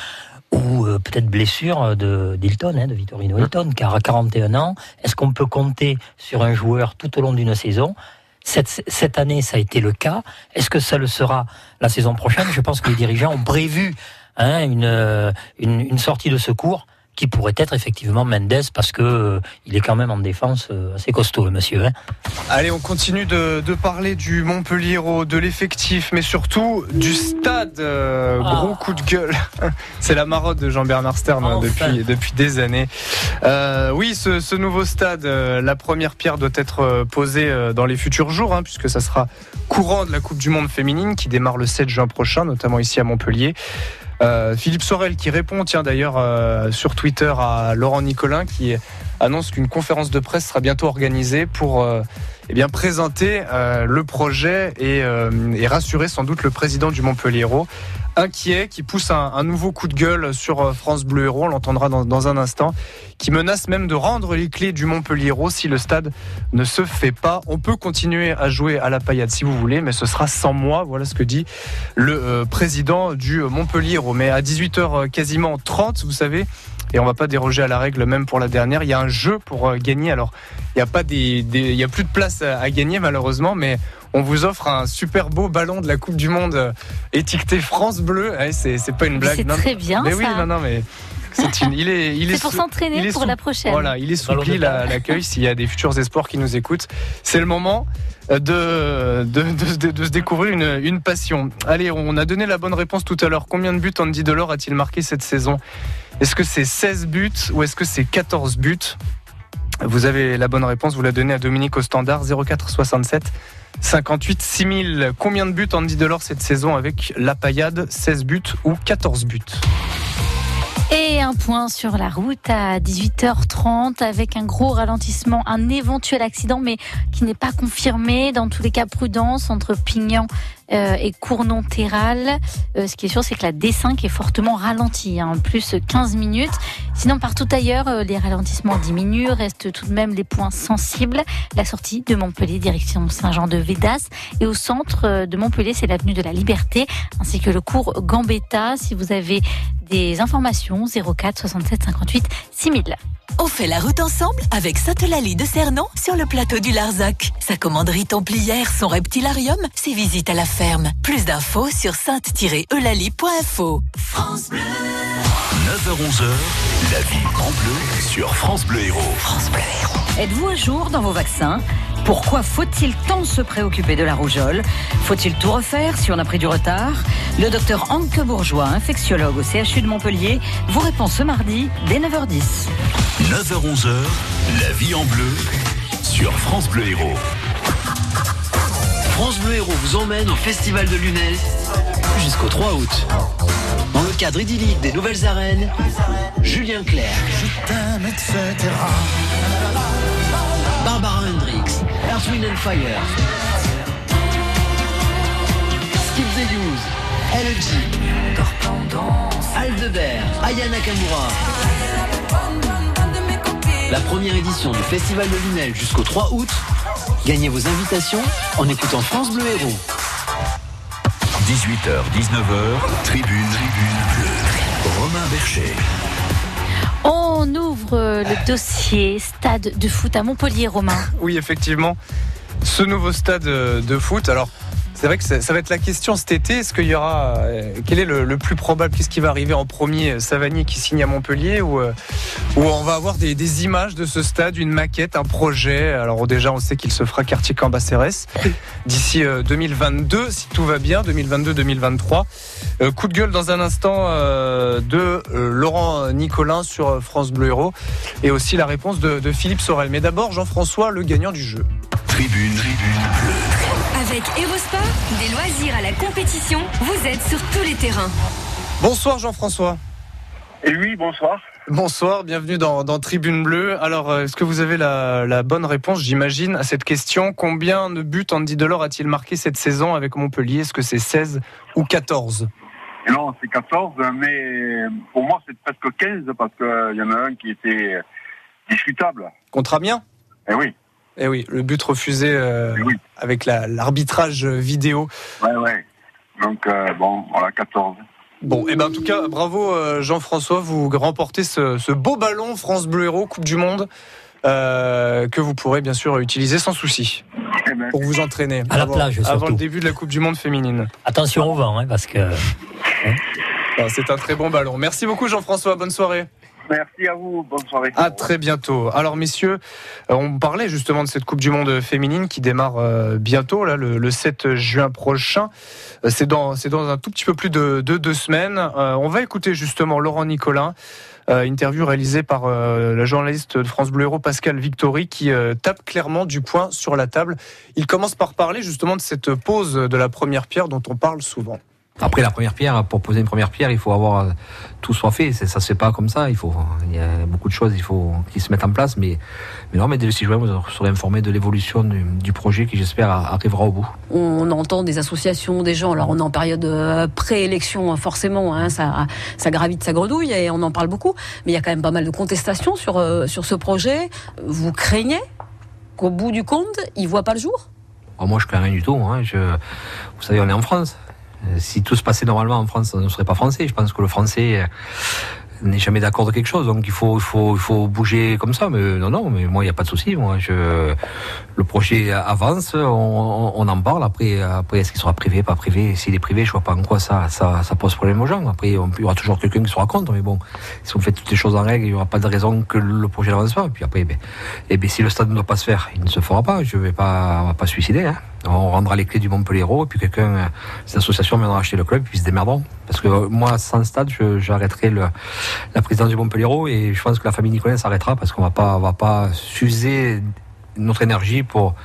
ou euh, peut-être blessure de d'Hilton, hein, de Vittorino Hilton, car à 41 ans, est-ce qu'on peut compter sur un joueur tout au long d'une saison? Cette, cette année, ça a été le cas. Est-ce que ça le sera la saison prochaine? Je pense que les dirigeants ont prévu hein, une, euh, une, une sortie de secours qui pourrait être effectivement Mendes parce que euh, il est quand même en défense euh, assez costaud le monsieur. Hein. Allez, on continue de, de parler du Montpellier, de l'effectif, mais surtout du stade. Euh, Ah. Gros coup de gueule. (laughs) C'est la marotte de Jean-Bernard Stern hein, Enfin. depuis, depuis des années. Oui, ce, ce nouveau stade, la première pierre doit être posée dans les futurs jours, hein, puisque ça sera courant de la Coupe du Monde féminine qui démarre le 7 juin prochain, notamment ici à Montpellier. Euh, Philippe Sorel qui répond, tiens d'ailleurs euh, sur Twitter à Laurent Nicolin qui annonce qu'une conférence de presse sera bientôt organisée pour euh, eh bien présenter euh, le projet et, rassurer sans doute le président du Montpellier inquiet qui pousse un, nouveau coup de gueule sur France Bleu Héros, on l'entendra dans, dans un instant, qui menace même de rendre les clés du Montpellier si le stade ne se fait pas. On peut continuer à jouer à la paillade si vous voulez, mais ce sera sans moi, voilà ce que dit le euh, président du Montpellier. Mais à 18h quasiment 30, vous savez, et on va pas déroger à la règle même pour la dernière, il y a un jeu pour euh, gagner. Alors, il n'y a pas des, des- il y a plus de place à, gagner malheureusement, mais on vous offre un super beau ballon de la Coupe du Monde euh, étiqueté France Bleu. Ouais, c'est pas une blague. c'est très bien, Mais oui, non, non, mais c'est une, il est, il est, pour sous- s'entraîner il est pour la prochaine. Voilà, il est soupli l'accueil s'il y a des futurs espoirs qui nous écoutent. C'est le moment de, de, de- de- de se découvrir une, une passion. Allez, on a donné la bonne réponse tout à l'heure. Combien de buts Andy Delors a-t-il marqué cette saison? Est-ce que c'est 16 buts ou est-ce que c'est 14 buts? Vous avez la bonne réponse, vous la donnez à Dominique au standard 04 67 58 6000. Combien de buts Andy Delors cette saison avec la paillade 16 buts ou 14 buts? Et un point sur la route à 18h30 avec un gros ralentissement, un éventuel accident, mais qui n'est pas confirmé. Dans tous les cas, prudence entre Pignan euh, et Cournon-Terral. Euh, ce qui est sûr, c'est que la D5 est fortement ralentie, hein, plus 15 minutes. Sinon, partout ailleurs, euh, les ralentissements diminuent, restent tout de même les points sensibles. La sortie de Montpellier, direction Saint-Jean-de-Védas. Et au centre euh, de Montpellier, c'est l'avenue de la Liberté, ainsi que le cours Gambetta. Si vous avez des informations, 04 67 58 6000. On fait la route ensemble avec Sainte-Lalie de Cernon sur le plateau du Larzac. Sa commanderie templière, son reptilarium, ses visites à la ferme. Plus d'infos sur sainte-eulalie.info. France Bleu. 9h-11h, la vie en bleu sur France Bleu Héros. France Bleu Héros. Êtes-vous à jour dans vos vaccins? Pourquoi faut-il tant se préoccuper de la rougeole? Faut-il tout refaire si on a pris du retard? Le docteur Anke Bourgeois, infectiologue au CHU de Montpellier, vous répond ce mardi dès 9h10. 9h-11h, la vie en bleu sur France Bleu Héros. France Bleu Héros vous emmène au Festival de Lunel jusqu'au 3 août. Dans le cadre idyllique des nouvelles arènes, Julien Clerc. Barbara Hendricks, Earth, Wind and Fire. Skip the Use, LG. Aldeber, Aya Nakamura. La première édition du Festival de Lunel jusqu'au 3 août. Gagnez vos invitations en écoutant France Bleu Héros. 18h, 19h, tribune, tribune bleue. Romain Bercher. On ouvre euh, le dossier stade de foot à Montpellier, Romain. Oui, effectivement, ce nouveau stade euh, de foot. Alors, c'est vrai que ça, va être la question cet été. Est-ce qu'il y aura. euh, quel est le, plus probable? Qu'est-ce qui va arriver en premier euh, Savanier qui signe à Montpellier? Ou, euh, on va avoir des, images de ce stade, une maquette, un projet? Alors, déjà, on sait qu'il se fera quartier Cambacérès d'ici euh, 2022, si tout va bien, 2022-2023. Euh, coup de gueule dans un instant de Laurent Nicolin sur France Bleu Héros et aussi la réponse de Philippe Sorel. Mais d'abord, Jean-François, le gagnant du jeu. Tribune, tribune bleue. Avec Erosport, des loisirs à la compétition, vous êtes sur tous les terrains. Bonsoir Jean-François. Et oui, bonsoir. Bonsoir, bienvenue dans, dans Tribune Bleue. Alors, euh, est-ce que vous avez la, la bonne réponse, j'imagine, à cette question? Combien de buts Andy Delors a-t-il marqué cette saison avec Montpellier? Est-ce que c'est 16 ou 14 Et non, c'est 14, mais pour moi, c'est presque 15 parce qu'il y en a un qui était discutable. Contre Amiens? Eh oui, Eh oui, le but refusé euh, avec la- l'arbitrage vidéo. ouais, ouais. Donc, euh, bon, voilà, 14. Bon, et ben en tout cas, bravo euh, Jean-François, vous remportez ce, ce, beau ballon France Bleu Héros Coupe du Monde euh, que vous pourrez bien sûr utiliser sans souci pour vous entraîner À la avant, plage, surtout. avant le début de la Coupe du Monde féminine. Attention au vent, hein, parce que. Ah, C'est un très bon ballon. Merci beaucoup Jean-François, bonne soirée. Merci à vous, bonne soirée. À très bientôt. Alors messieurs, euh, on parlait justement de cette Coupe du Monde féminine qui démarre euh, bientôt, là, le, le 7 juin prochain. Euh, C'est dans, un tout petit peu plus de, de deux semaines. On va écouter justement Laurent Nicolin. interview réalisée par la journaliste de France Bleu Héros Pascal Victory qui tape clairement du poing sur la table. Il commence par parler justement de cette pause de la première pierre dont on parle souvent. Après la première pierre, pour poser une première pierre, il faut avoir euh, tout soit fait. Ça se fait pas comme ça. Il faut, il y a beaucoup de choses, il faut qui se mettent en place. Mais, mais non, mais dès le 6 juin, vous serez informé de l'évolution du, du projet qui, j'espère, arrivera au bout. On entend des associations, des gens. Alors on est en période euh, pré-élection, forcément, hein, ça, ça gravite, ça gredouille et on en parle beaucoup. Mais il y a quand même pas mal de contestations sur euh, sur ce projet. Vous craignez qu'au bout du compte, il voit pas le jour? Alors moi, je crains rien du tout. Hein. Je, vous savez, on est en France. Euh, Si tout se passait normalement en France, on ne serait pas français. Je pense que le français euh, n'est jamais d'accord de quelque chose. Donc il faut, il faut, il faut bouger comme ça. Mais non, non, mais moi, il n'y a pas de souci. Moi, je, le projet avance, on, en parle. Après, après est-ce qu'il sera privé, pas privé? S'il est privé, je vois pas en quoi ça, pose problème aux gens. Après, il y aura toujours quelqu'un qui sera contre. Mais bon, si on fait toutes les choses en règle, il n'y aura pas de raison que le projet n'avance pas. Et puis après, ben, eh ben, si le stade ne doit pas se faire, il ne se fera pas. Je vais pas, on va pas se suicider. Hein. On rendra les clés du Montpellier et puis quelqu'un, cette association viendra acheter le club, puis ils se démerderont. Parce que moi, sans stade, j'arrêterai la présidence du Montpellier et je pense que la famille Nicolas s'arrêtera parce qu'on va pas, on va pas s'user notre énergie pour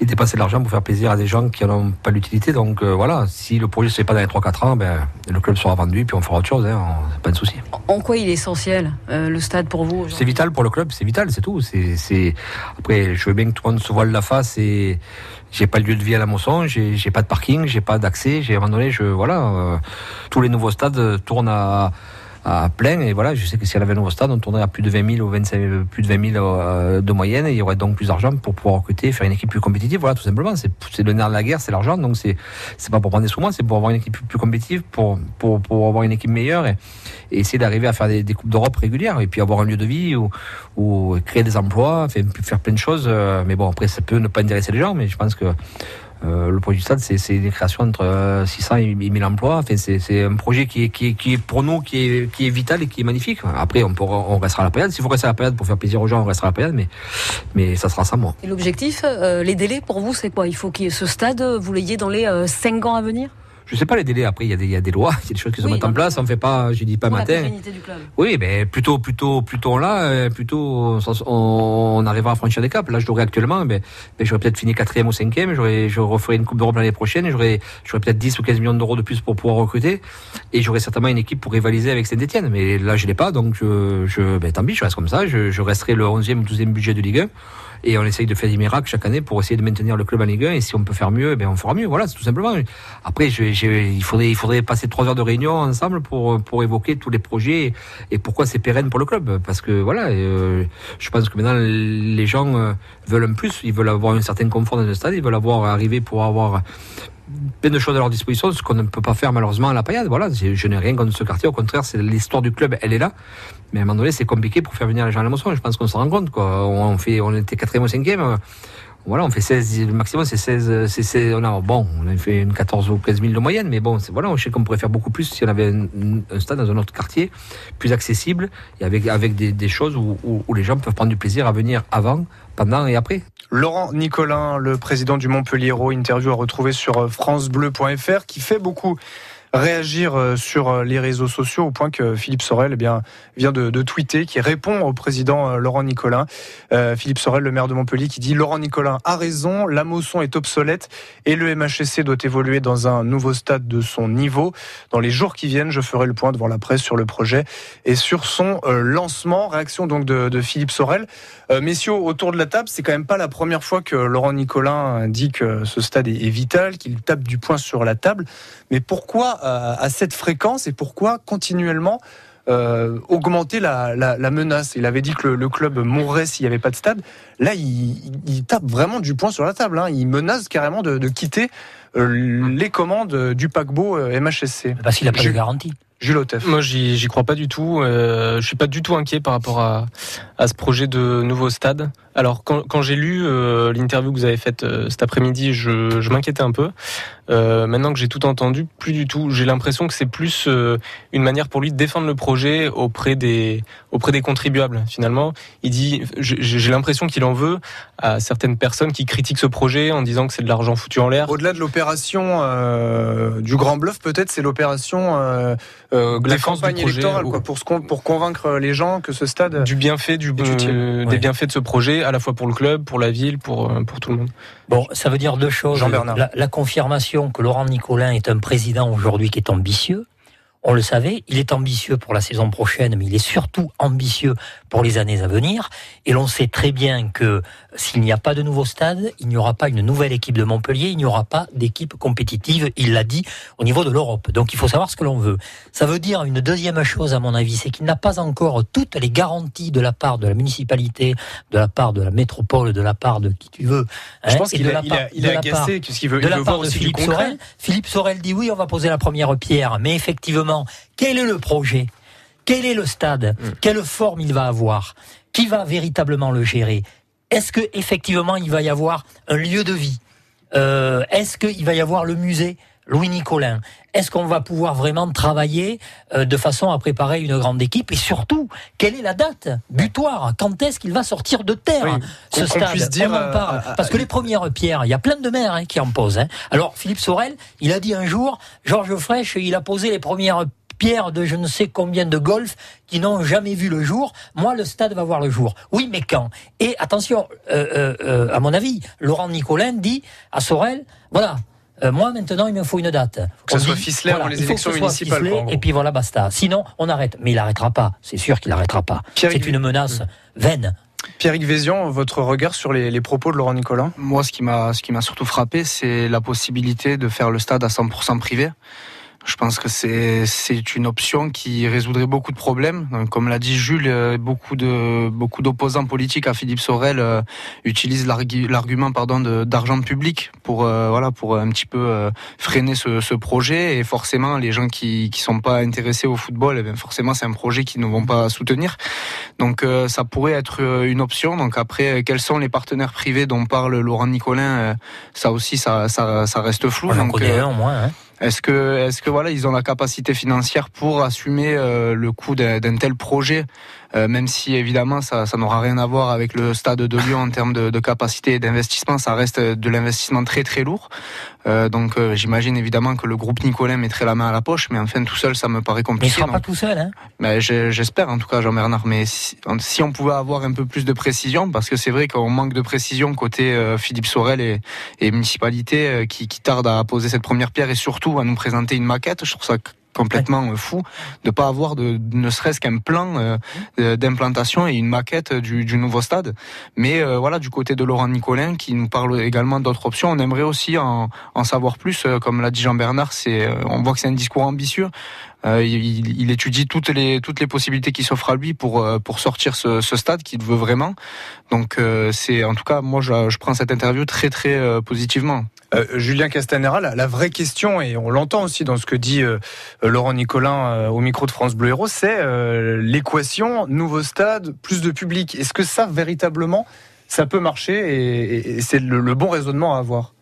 y dépenser de l'argent pour faire plaisir à des gens qui n'en ont pas l'utilité. Donc euh, voilà, si le projet ne se fait pas dans les 3-4 ans, ben, le club sera vendu puis on fera autre chose. Hein, on- pas de souci. En quoi il est essentiel euh, le stade pour vous C'est vital pour le club, c'est vital, c'est tout. C'est. Après, je veux bien que tout le monde se voile la face et j'ai pas de lieu de vie à la Mosson, j'ai, pas de parking, j'ai pas d'accès, j'ai à un moment donné, je, voilà, euh, tous les nouveaux stades tournent à, à plein et voilà, je sais que si elle avait nouveau stade, on tournerait à plus de 20 000 ou 25, euh, plus de 20 000 euh, de moyenne et il y aurait donc plus d'argent pour pouvoir recruter, faire une équipe plus compétitive. Voilà, tout simplement. C'est, le nerf de la guerre, c'est l'argent. Donc c'est, c'est pas pour prendre des sous c'est pour avoir une équipe plus, compétitive, pour, pour, pour avoir une équipe meilleure et, essayer d'arriver à faire des, des coupes d'Europe régulières et puis avoir un lieu de vie ou, ou créer des emplois, faire, faire plein de choses. euh, Mais bon, après, ça peut ne pas intéresser les gens, mais je pense que euh, le projet du stade, c'est c'est une création entre euh, 600 et 1000 emplois. Enfin, c'est un projet qui est, pour nous, qui est, vital et qui est magnifique. Après, on, restera à la période. S'il faut rester à la période pour faire plaisir aux gens, on restera à la période, mais, mais ça sera ça, moi. Et l'objectif, euh, les délais pour vous, c'est quoi? Il faut que ce stade, vous l'ayez dans les 5 ans à venir? Je sais pas les délais. Après, il y, a des- il y a des lois, (laughs) il y a des choses qui se Oui, mettent en place. On fait pas, je dis pas Pour la matin. pérennité du club. Oui, ben plutôt, plutôt, plutôt là, euh, plutôt on, on arrivera à franchir des caps. Là, je l'aurais actuellement, ben, j'aurais peut-être fini quatrième ou cinquième. J'aurais, je referai une coupe d'Europe l'année prochaine. J'aurais, j'aurais peut-être 10 ou 15 millions d'euros de plus pour pouvoir recruter, et j'aurais certainement une équipe pour rivaliser avec Saint-Etienne. Mais là, je l'ai pas, donc je, je, ben, tant pis, je reste comme ça. Je, je resterai le 11e ou 12e budget de Ligue 1. Et on essaye de faire des miracles chaque année pour essayer de maintenir le club en Ligue 1. Et si on peut faire mieux, eh ben on fera mieux. Voilà, c'est tout simplement. Après, il, faudrait, il faudrait passer trois heures de réunion ensemble pour, pour évoquer tous les projets et pourquoi c'est pérenne pour le club. Parce que voilà, euh, je pense que maintenant les gens euh, veulent un plus. Ils veulent avoir un certain confort dans le stade. Ils veulent avoir arrivé pour avoir plein de choses à leur disposition, ce qu'on ne peut pas faire malheureusement à la paillade. Voilà, je, n'ai rien contre ce quartier, au contraire, c'est l'histoire du club, elle est là. Mais à un moment donné, c'est compliqué pour faire venir les gens à la moisson. Je pense qu'on s'en rend compte. Quoi. On, fait, on était quatrième ou cinquième. euh, Voilà, on fait 16, le maximum c'est 16, c'est 16, on a, bon, on a fait une 14 ou 15 000 de moyenne, mais bon, voilà, on sait qu'on pourrait faire beaucoup plus si on avait un, stade dans un autre quartier, plus accessible, et avec, avec des, choses où les gens peuvent prendre du plaisir à venir avant, pendant et après. Laurent Nicolin, le président du Montpellier interview à retrouver sur euh, francebleu.fr, qui fait beaucoup réagir euh, sur euh, les réseaux sociaux au point que Philippe Sorel eh bien, vient de, tweeter, qui répond au président euh, Laurent Nicolin. Philippe Sorel, le maire de Montpellier, qui dit Laurent Nicolin a raison, la motion est obsolète et le MHSC doit évoluer dans un nouveau stade de son niveau. Dans les jours qui viennent, je ferai le point devant la presse sur le projet et sur son lancement. Réaction donc de, Philippe Sorel. Messieurs, autour de la table, c'est quand même pas la première fois que Laurent Nicolin dit que ce stade est, est vital, qu'il tape du poing sur la table. Mais pourquoi euh, à cette fréquence et pourquoi continuellement euh, augmenter la, la- la menace? Il avait dit que le, le club mourrait s'il n'y avait pas de stade. Là, il, tape vraiment du poing sur la table. hein. Il menace carrément de, de quitter euh, les commandes du paquebot euh, MHSC. Parce qu'il n'a pas de garantie. Jules Otef. Moi, j'y crois pas du tout. Euh, je suis pas du tout inquiet par rapport à, à ce projet de nouveau stade. Alors, quand, quand j'ai lu euh, l'interview que vous avez faite euh, cet après-midi, je, je m'inquiétais un peu. Euh, maintenant que j'ai tout entendu, plus du tout. J'ai l'impression que c'est plus une manière pour lui de défendre le projet auprès des auprès des contribuables. Finalement, il dit, j'ai l'impression qu'il en veut à certaines personnes qui critiquent ce projet en disant que c'est de l'argent foutu en l'air. Au-delà de l'opération du Grand Bluff, peut-être c'est l'opération de la Défense campagne du projet, électorale, quoi, pour, se pour convaincre les gens que ce stade du bienfait du, des bienfaits de ce projet à la fois pour le club, pour la ville, pour euh, pour tout le monde. Bon, ça veut dire deux choses. Jean-Bernard. La, la confirmation que Laurent Nicolin est un président aujourd'hui qui est ambitieux. On le savait, il est ambitieux pour la saison prochaine, mais il est surtout ambitieux pour les années à venir. Et l'on sait très bien que s'il n'y a pas de nouveau stade, il n'y aura pas une nouvelle équipe de Montpellier, il n'y aura pas d'équipe compétitive, il l'a dit, au niveau de l'Europe. Donc il faut savoir ce que l'on veut. Ça veut dire une deuxième chose, à mon avis, c'est qu'il n'a pas encore toutes les garanties de la part de la municipalité, de la part de la métropole, de la part de qui tu veux. Je hein, pense et qu'il a- il a- il la agacé, puisqu'il veut- de il la veut part voir de aussi Philippe. Sorel. Philippe Sorel dit oui, on va poser la première pierre. Mais effectivement, quel est le projet? Quel est le stade Quelle forme il va avoir Qui va véritablement le gérer Est-ce que effectivement il va y avoir un lieu de vie Euh, Est-ce qu'il va y avoir le musée Louis Nicolin Est-ce qu'on va pouvoir vraiment travailler euh, de façon à préparer une grande équipe Et surtout, quelle est la date butoir Quand est-ce qu'il va sortir de terre Oui, ce stade puisse dire, On en euh, parle. euh, Parce que les premières pierres, il y a plein de maires hein, qui en posent. hein. Alors, Philippe Sorel, il a dit un jour, Georges Frêche, il a posé les premières pierres de je ne sais combien de golf qui n'ont jamais vu le jour. Moi, le stade va voir le jour. Oui, mais quand? Et attention, euh, euh, euh, à mon avis, Laurent Nicolin dit à Sorel, voilà. euh, moi maintenant il me faut une date. que ça On soit dit, ficelé avant les il faut que élections ce soit municipales, ficelé, et puis voilà basta. Sinon on arrête. Mais il arrêtera pas. C'est sûr qu'il arrêtera pas. C'est une menace vaine. Pierrick Vézian, votre regard sur les, les propos de Laurent Nicolas Moi, ce qui m'a, ce qui m'a surtout frappé, c'est la possibilité de faire le stade à 100% privé. Je pense que c'est, c'est une option qui résoudrait beaucoup de problèmes. Donc, comme l'a dit Jules, euh, beaucoup de, beaucoup d'opposants politiques à Philippe Sorel euh, utilisent l'argu- l'argument, pardon, d'argent public pour, euh, voilà, pour un petit peu euh, freiner ce, ce projet. Et forcément, les gens qui, qui sont pas intéressés au football, eh bien, forcément, c'est un projet qu'ils ne vont pas soutenir. Donc, euh, ça pourrait être euh, une option. Donc, après, quels sont les partenaires privés dont parle Laurent Nicolin Ça aussi, ça, ça, ça reste flou. On en Donc, connaît euh, un au moins. hein. Est-ce que, est-ce que voilà, ils ont la capacité financière pour assumer euh, le coût d'un d'un tel projet, euh, même si évidemment ça, ça n'aura rien à voir avec le stade de Lyon en termes de, de capacité et d'investissement, ça reste de l'investissement très très lourd. Euh, donc euh, j'imagine évidemment que le groupe Nicolin mettrait la main à la poche, mais enfin tout seul ça me paraît Mais il compliqué. sera donc- pas tout seul. Hein. mais j'ai- j'espère en tout cas Jean-Bernard. Mais si, si on pouvait avoir un peu plus de précision, parce que c'est vrai qu'on manque de précision côté Philippe Sorel et, et municipalité qui, qui tarde à poser cette première pierre et surtout à nous présenter une maquette. Je trouve ça complètement euh, fou de pas avoir de ne serait-ce qu'un plan euh, euh, d'implantation et une maquette du, du nouveau stade. Mais euh, voilà, du côté de Laurent Nicolin qui nous parle également d'autres options, on aimerait aussi en, en savoir plus. Comme l'a dit Jean-Bernard, c'est euh, on voit que c'est un discours ambitieux. Euh, il, il étudie toutes les toutes les possibilités qui s'offrent à lui pour pour sortir ce, ce stade qu'il veut vraiment. Donc c'est en tout cas moi je, je prends cette interview très très positivement. Euh, Julien Castanera, la, vraie question, et on l'entend aussi dans ce que dit euh, Laurent Nicolin euh, au micro de France Bleu Héros, c'est euh, l'équation nouveau stade, plus de public. Est-ce que ça, véritablement, ça peut marcher et, c'est le, bon raisonnement à avoir?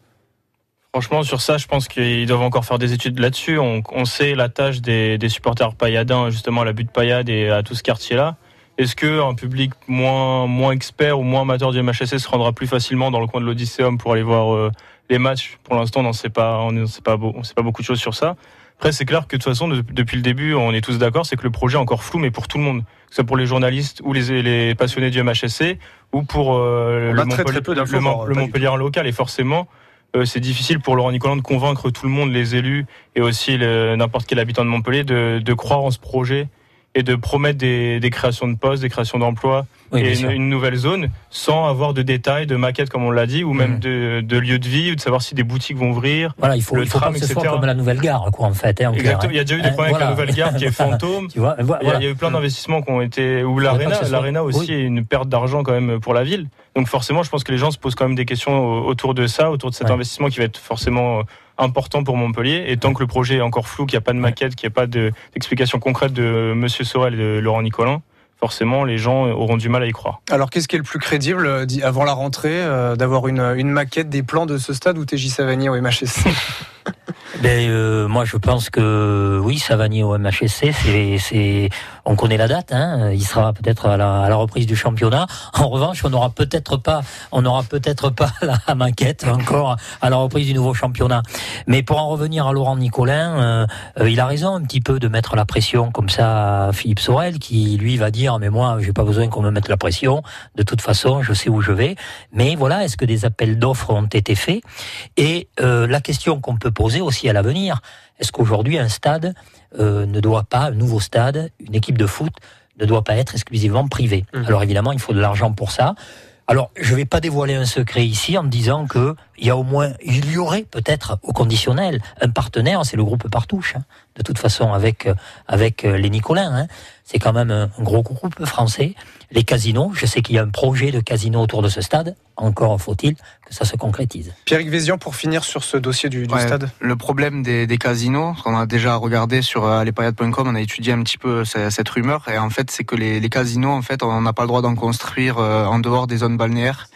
Franchement, sur ça, je pense qu'ils doivent encore faire des études là-dessus. On, sait la tâche des, supporters pailladins, justement, à la butte paillade et à tout ce quartier-là. Est-ce qu'un public moins, expert ou moins amateur du MHSC se rendra plus facilement dans le coin de l'Odysseum pour aller voir euh, les matchs Pour l'instant, on n'en sait pas, on ne sait pas, on sait pas beaucoup de choses sur ça. Après, c'est clair que de toute façon, de- depuis le début, on est tous d'accord, c'est que le projet est encore flou, mais pour tout le monde, que ce soit pour les journalistes ou les, les passionnés du MHSC ou pour euh, le, a très, très Montpellier- le Mont- voire le Montpellier local. Et forcément, euh, c'est difficile pour Laurent Nicolas de convaincre tout le monde, les élus et aussi n'importe quel habitant de Montpellier, de, de croire en ce projet et de promettre des, des créations de postes, des créations d'emplois Oui, et une, une nouvelle zone sans avoir de détails, de maquettes comme on l'a dit, ou même de, de lieux de vie, ou de savoir si des boutiques vont ouvrir. Voilà, il faut, le il faut tram, pas que ce etc. soit comme la nouvelle gare, quoi, en fait. hein, en clair, Exactement. hein. Il y a déjà eu des Hein, problèmes voilà. avec la nouvelle gare qui est (laughs) fantôme. Tu vois, Il y, a, voilà. il y a eu plein d'investissements qui ont été. Ou l'Arena, soit- l'Arena aussi oui. est une perte d'argent quand même pour la ville. Donc forcément, je pense que les gens se posent quand même des questions autour de ça, autour de cet investissement qui va être forcément important pour Montpellier. Et tant que le projet est encore flou, qu'il n'y a pas de maquette, qu'il n'y a pas d'explication concrète de Monsieur Sorel et de Laurent Nicolin, forcément, les gens auront du mal à y croire. Alors, qu'est-ce qui est le plus crédible euh, avant la rentrée, euh, d'avoir une, une, maquette des plans de ce stade ou TJ Savanier au MHSC (laughs) ben, euh, moi, je pense que oui, Savanier au MHSC, c'est, on connaît la date. Hein, il sera peut-être à la, à la, reprise du championnat. En revanche, on n'aura peut-être pas, on n'aura peut-être pas (laughs) la maquette encore à la reprise du nouveau championnat. Mais pour en revenir à Laurent Nicolin, euh, euh, il a raison un petit peu de mettre la pression comme ça à Philippe Sorel, qui lui va dire mais moi, j'ai pas besoin qu'on me mette la pression. De toute façon, je sais où je vais. Mais voilà, est-ce que des appels d'offres ont été faits? Et euh, la question qu'on peut poser aussi l'avenir. Est-ce qu'aujourd'hui un stade euh, ne doit pas, un nouveau stade, une équipe de foot ne doit pas être exclusivement privée? Mmh. Alors évidemment, il faut de l'argent pour ça. Alors, je ne vais pas dévoiler un secret ici en disant que il y a au moins, il y aurait peut-être au conditionnel un partenaire, c'est le groupe Partouche, hein, de toute façon avec avec les Nicolins. Hein. C'est quand même un gros groupe français. Les casinos, je sais qu'il y a un projet de casino autour de ce stade. Encore faut-il que ça se concrétise. Pierre Vézian, pour finir sur ce dossier du, du stade. Le problème des, des casinos, qu'on a déjà regardé sur euh, lespayades.com, on a étudié un petit peu cette, rumeur, et en fait, c'est que les, les, casinos, en fait, on n'a pas le droit d'en construire euh, en dehors des zones balnéaires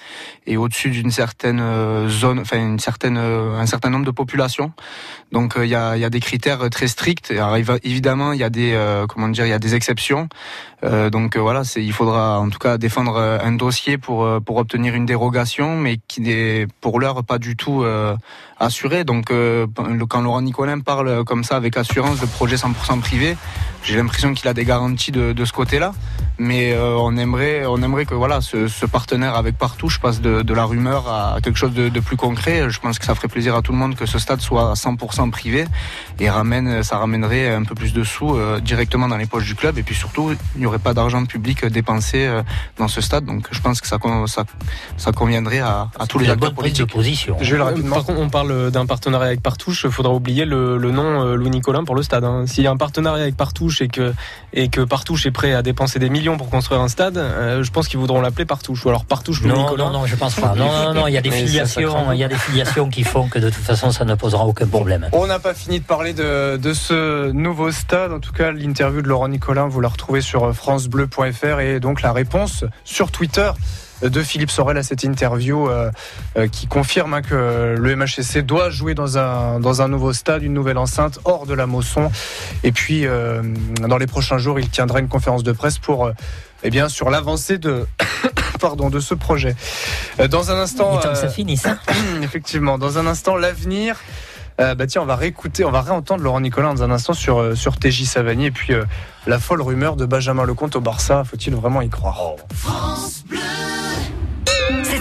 et au-dessus d'une certaine euh, zone, enfin une certaine, un certain nombre de populations. Donc il y a, y, a, des critères très stricts. Alors, évidemment, il y a des, comment dire, il y a des exceptions. donc voilà, il faudra en tout cas défendre un dossier pour pour obtenir une dérogation, mais qui n'est pour l'heure pas du tout euh, assuré. Donc euh, quand Laurent Nicolin parle comme ça avec assurance de projet 100% privé, j'ai l'impression qu'il a des garanties de, ce côté-là. Mais euh, on aimerait, on aimerait que voilà, ce, partenaire avec Partouche passe de, la rumeur à quelque chose de, plus concret. Je pense que ça ferait plaisir à tout le monde que ce stade soit à 100% privé et ramène, ça ramènerait un peu plus de sous euh, directement dans les poches du club. Et puis surtout, il n'y aurait pas d'argent public dépensé dans ce stade. Donc je pense que ça, ça, ça conviendrait à, à tous les acteurs politiques. Position. Je vais Par contre, on parle d'un partenariat avec Partouche. Il faudra oublier le, le nom Louis Nicolin pour le stade. Hein. S'il y a un partenariat avec Partouche et que, et que Partouche est prêt à dépenser des millions pour construire un stade, euh, je pense qu'ils voudront l'appeler Partouche. Ou alors Partouche non, Nicolas. Non, non, je pense pas. (laughs) Non, non, non, il y a des filiations, il y a des filiations qui font que de toute façon, ça ne posera aucun problème. On n'a pas fini de parler de, de, ce nouveau stade. En tout cas, l'interview de Laurent Nicolin, vous la retrouvez sur francebleu.fr et donc la réponse sur Twitter de Philippe Sorel à cette interview euh, euh, qui confirme hein, que le MHSC doit jouer dans un, dans un nouveau stade, une nouvelle enceinte hors de la Mosson. Et puis, euh, dans les prochains jours, il tiendra une conférence de presse pour, eh bien, sur l'avancée de, (coughs) pardon, de ce projet. Dans un instant, ça finisse. (coughs) Hein. effectivement, dans un instant, l'avenir. bah tiens, on va réécouter, on va réentendre Laurent Nicolas dans un instant sur, sur TJ Savani et puis la folle rumeur de Benjamin Lecomte au Barça. Faut-il vraiment y croire? France Bleu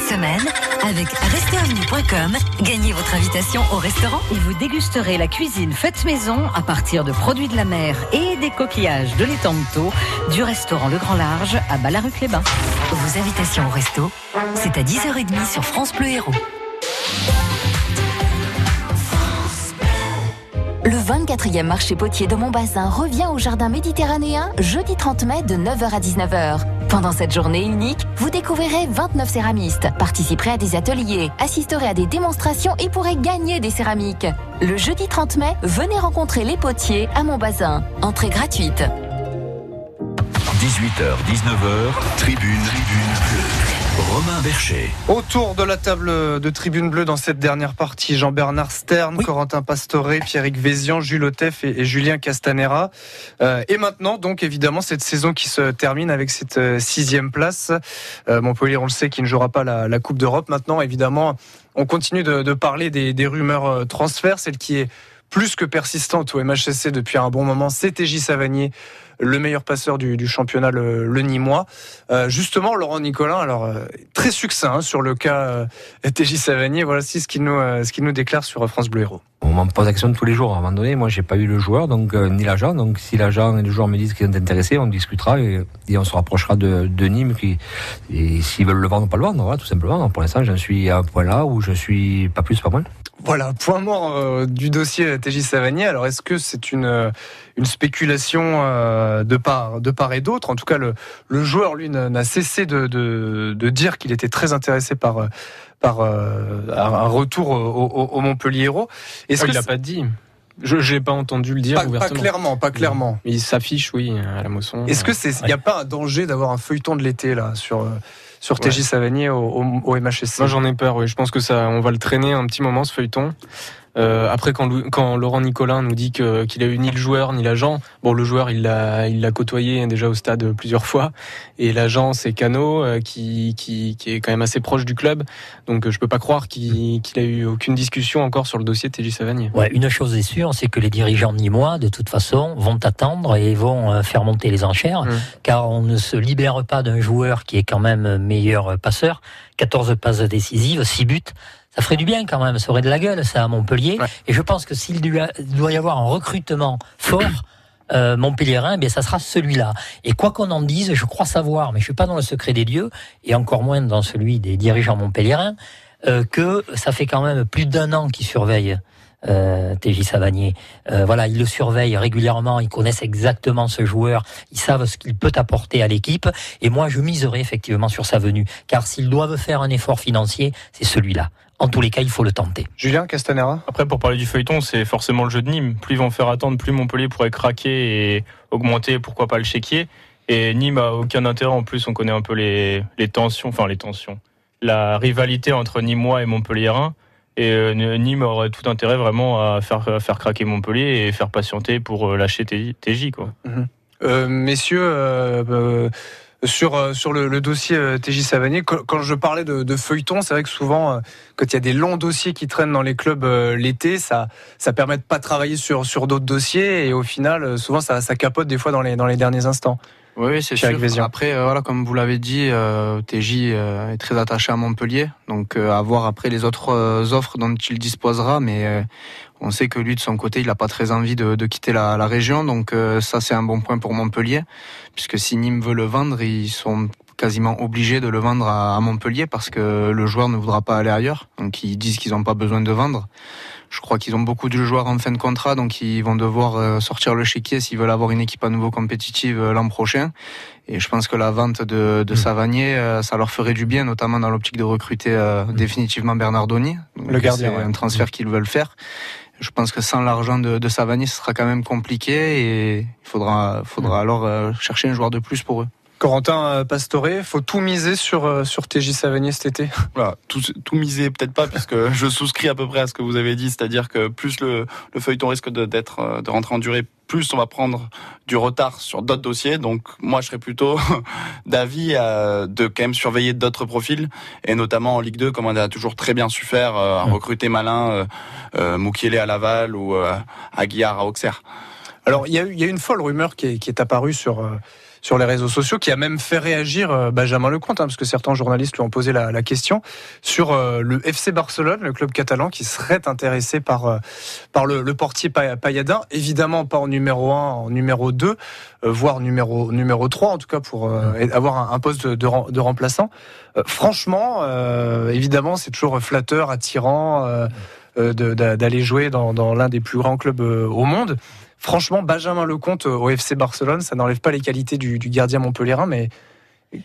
semaine, avec restaurant.com, gagnez votre invitation au restaurant et vous dégusterez la cuisine faite maison à partir de produits de la mer et des coquillages de l'étang de du restaurant Le Grand Large à Ballaruc-les-Bains. Vos invitations au resto, c'est à 10h30 sur France Bleu Héros. Le 24e marché potier de Montbazin revient au Jardin méditerranéen jeudi 30 mai de 9h à 19h. Pendant cette journée unique, vous découvrirez 29 céramistes, participerez à des ateliers, assisterez à des démonstrations et pourrez gagner des céramiques. Le jeudi 30 mai, venez rencontrer les potiers à Montbazin. Entrée gratuite. 18h, 19h, tribune, tribune. Romain Bercher. Autour de la table de Tribune Bleue dans cette dernière partie, Jean-Bernard Stern, Corentin Pastore, Pierrick Vézian, Jules Otef et, Julien Castanera. Euh, et maintenant, donc évidemment, cette saison qui se termine avec cette euh, sixième place. Euh, Montpellier, on le sait, qui ne jouera pas la, Coupe d'Europe. Maintenant, évidemment, on continue de, parler des, des rumeurs transferts. Celle qui est plus que persistante au MHSC depuis un bon moment, c'est TJ Savanier le meilleur passeur du, championnat, le, le Nîmois. Euh, justement, Laurent Nicolin, alors euh, très succinct hein, sur le cas euh, TJ Savanier. Voici ce qu'il nous, déclare sur France Bleu Héros. On m'en pose la question tous les jours. À un moment donné, moi, j'ai pas eu le joueur, donc ni l'agent. Donc, si l'agent et le joueur me disent qu'ils sont intéressés, on discutera et, on se rapprochera de, Nîmes. Qui, et s'ils veulent le vendre, pas le vendre, voilà, tout simplement. Donc, pour l'instant, j'en suis à un point là où je suis pas plus, pas moins. Voilà, point mort euh, du dossier TJ Savanier. Alors, est-ce que c'est une, euh, une spéculation euh, de, part, de part et d'autre? En tout cas, le, joueur, lui, n'a cessé de, de, dire qu'il était très intéressé par, euh, par euh, un retour au, au, au Montpellier Hérault. Est-ce Oh, que il n'a c'est- pas dit. Je n'ai pas entendu le dire pas, clairement, pas clairement. Il s'affiche, oui, à la moisson. Est-ce que c'est, il n'y a pas un danger d'avoir un feuilleton de l'été là sur euh, sur TJ Ouais. Savanier au, au, au MHSC Moi j'en ai peur, oui. Je pense que ça, on va le traîner un petit moment ce feuilleton. Euh, après, quand, quand Laurent Nicolin nous dit que- qu'il a eu ni le joueur ni l'agent, bon, le joueur il l'a il l'a côtoyé déjà au stade plusieurs fois, et l'agent c'est Cano euh, qui, qui qui est quand même assez proche du club, donc euh, je peux pas croire qu'il qu'il a eu aucune discussion encore sur le dossier de TJ Savanier. Ouais, une chose est sûre, c'est que les dirigeants nîmois, de toute façon, vont attendre et vont euh, faire monter les enchères, Mmh. car on ne se libère pas d'un joueur qui est quand même meilleur passeur. 14 passes décisives, 6 buts. Ça ferait du bien quand même, ça aurait de la gueule ça à Montpellier. Et je pense que s'il doit doit y avoir un recrutement fort, euh, Montpellierin, eh bien ça sera celui-là. Et quoi qu'on en dise, je crois savoir, mais je suis pas dans le secret des dieux, et encore moins dans celui des dirigeants montpelliérains, euh, que ça fait quand même plus d'un an qu'ils surveillent euh, TJ Savanier. Euh, voilà, ils le surveillent régulièrement, ils connaissent exactement ce joueur, ils savent ce qu'il peut apporter à l'équipe, et moi je miserai effectivement sur sa venue, car s'ils doivent faire un effort financier, c'est celui-là. En tous les cas, il faut le tenter. Julien Castanera Après, pour parler du feuilleton, c'est forcément le jeu de Nîmes. Plus ils vont faire attendre, plus Montpellier pourrait craquer et augmenter, pourquoi pas le chéquier. Et Nîmes a aucun intérêt. En plus, on connaît un peu les, les tensions, enfin les tensions, la rivalité entre Nîmois et Montpelliérain. Et euh, Nîmes aurait tout intérêt vraiment à faire, à faire craquer Montpellier et faire patienter pour euh, lâcher TJ. Quoi. Euh, messieurs, euh, euh, sur, euh, sur le, le dossier euh, TJ Savanier, quand, quand je parlais de, de feuilleton, c'est vrai que souvent, euh, quand il y a des longs dossiers qui traînent dans les clubs l'été, ça, ça permet de pas travailler sur, sur d'autres dossiers et au final, souvent, ça, ça capote des fois dans les, dans les derniers instants. Oui, oui, c'est sûr. Après, euh, voilà, comme vous l'avez dit, euh, TJ euh, est très attaché à Montpellier, donc à voir après les autres offres dont il disposera, mais on sait que lui, de son côté, il n'a pas très envie de, de quitter la, la région, donc euh, ça, c'est un bon point pour Montpellier, puisque si Nîmes veut le vendre, ils sont quasiment obligés de le vendre à, à Montpellier parce que le joueur ne voudra pas aller ailleurs, donc ils disent qu'ils n'ont pas besoin de vendre. Je crois qu'ils ont beaucoup de joueurs en fin de contrat, donc ils vont devoir euh, sortir le chéquier s'ils veulent avoir une équipe à nouveau compétitive euh, l'an prochain. Et je pense que la vente de, de Savanier, euh, ça leur ferait du bien, notamment dans l'optique de recruter euh, définitivement Bernardoni. Donc, Le gardien, C'est ouais. un transfert qu'ils veulent faire. Je pense que sans l'argent de, de Savanier, ce sera quand même compliqué et il faudra, faudra alors euh, chercher un joueur de plus pour eux. Corentin euh, Pastore, faut tout miser sur, euh, sur TJ Savanier cet été (laughs) Voilà, tout, tout miser peut-être pas puisque je souscris à peu près à ce que vous avez dit, c'est-à-dire que plus le, le feuilleton risque de, d'être euh, de rentrer en durée, plus on va prendre du retard sur d'autres dossiers. Donc moi je serais plutôt (laughs) d'avis de quand même surveiller d'autres profils et notamment en Ligue 2 comme on a toujours très bien su faire, euh, à recruter malin euh, euh, à Laval ou euh, Aguiar à Auxerre. Alors, il y, a eu- il y a une folle rumeur qui est, qui est apparue sur, euh, sur les réseaux sociaux, qui a même fait réagir euh, Benjamin Lecomte, hein, parce que certains journalistes lui ont posé la, question, sur euh, le FC Barcelone, le club catalan, qui serait intéressé par, euh, par le, portier Pa- Payadin. Évidemment, pas en numéro 1, en numéro 2, euh, voire numéro, numéro 3, en tout cas, pour avoir un, poste de, de, rem- de remplaçant. Franchement, évidemment, c'est toujours flatteur, attirant. d'aller jouer dans, l'un des plus grands clubs au monde. Franchement, Benjamin Lecomte euh, au FC Barcelone, ça n'enlève pas les qualités du, du gardien montpelliérain, mais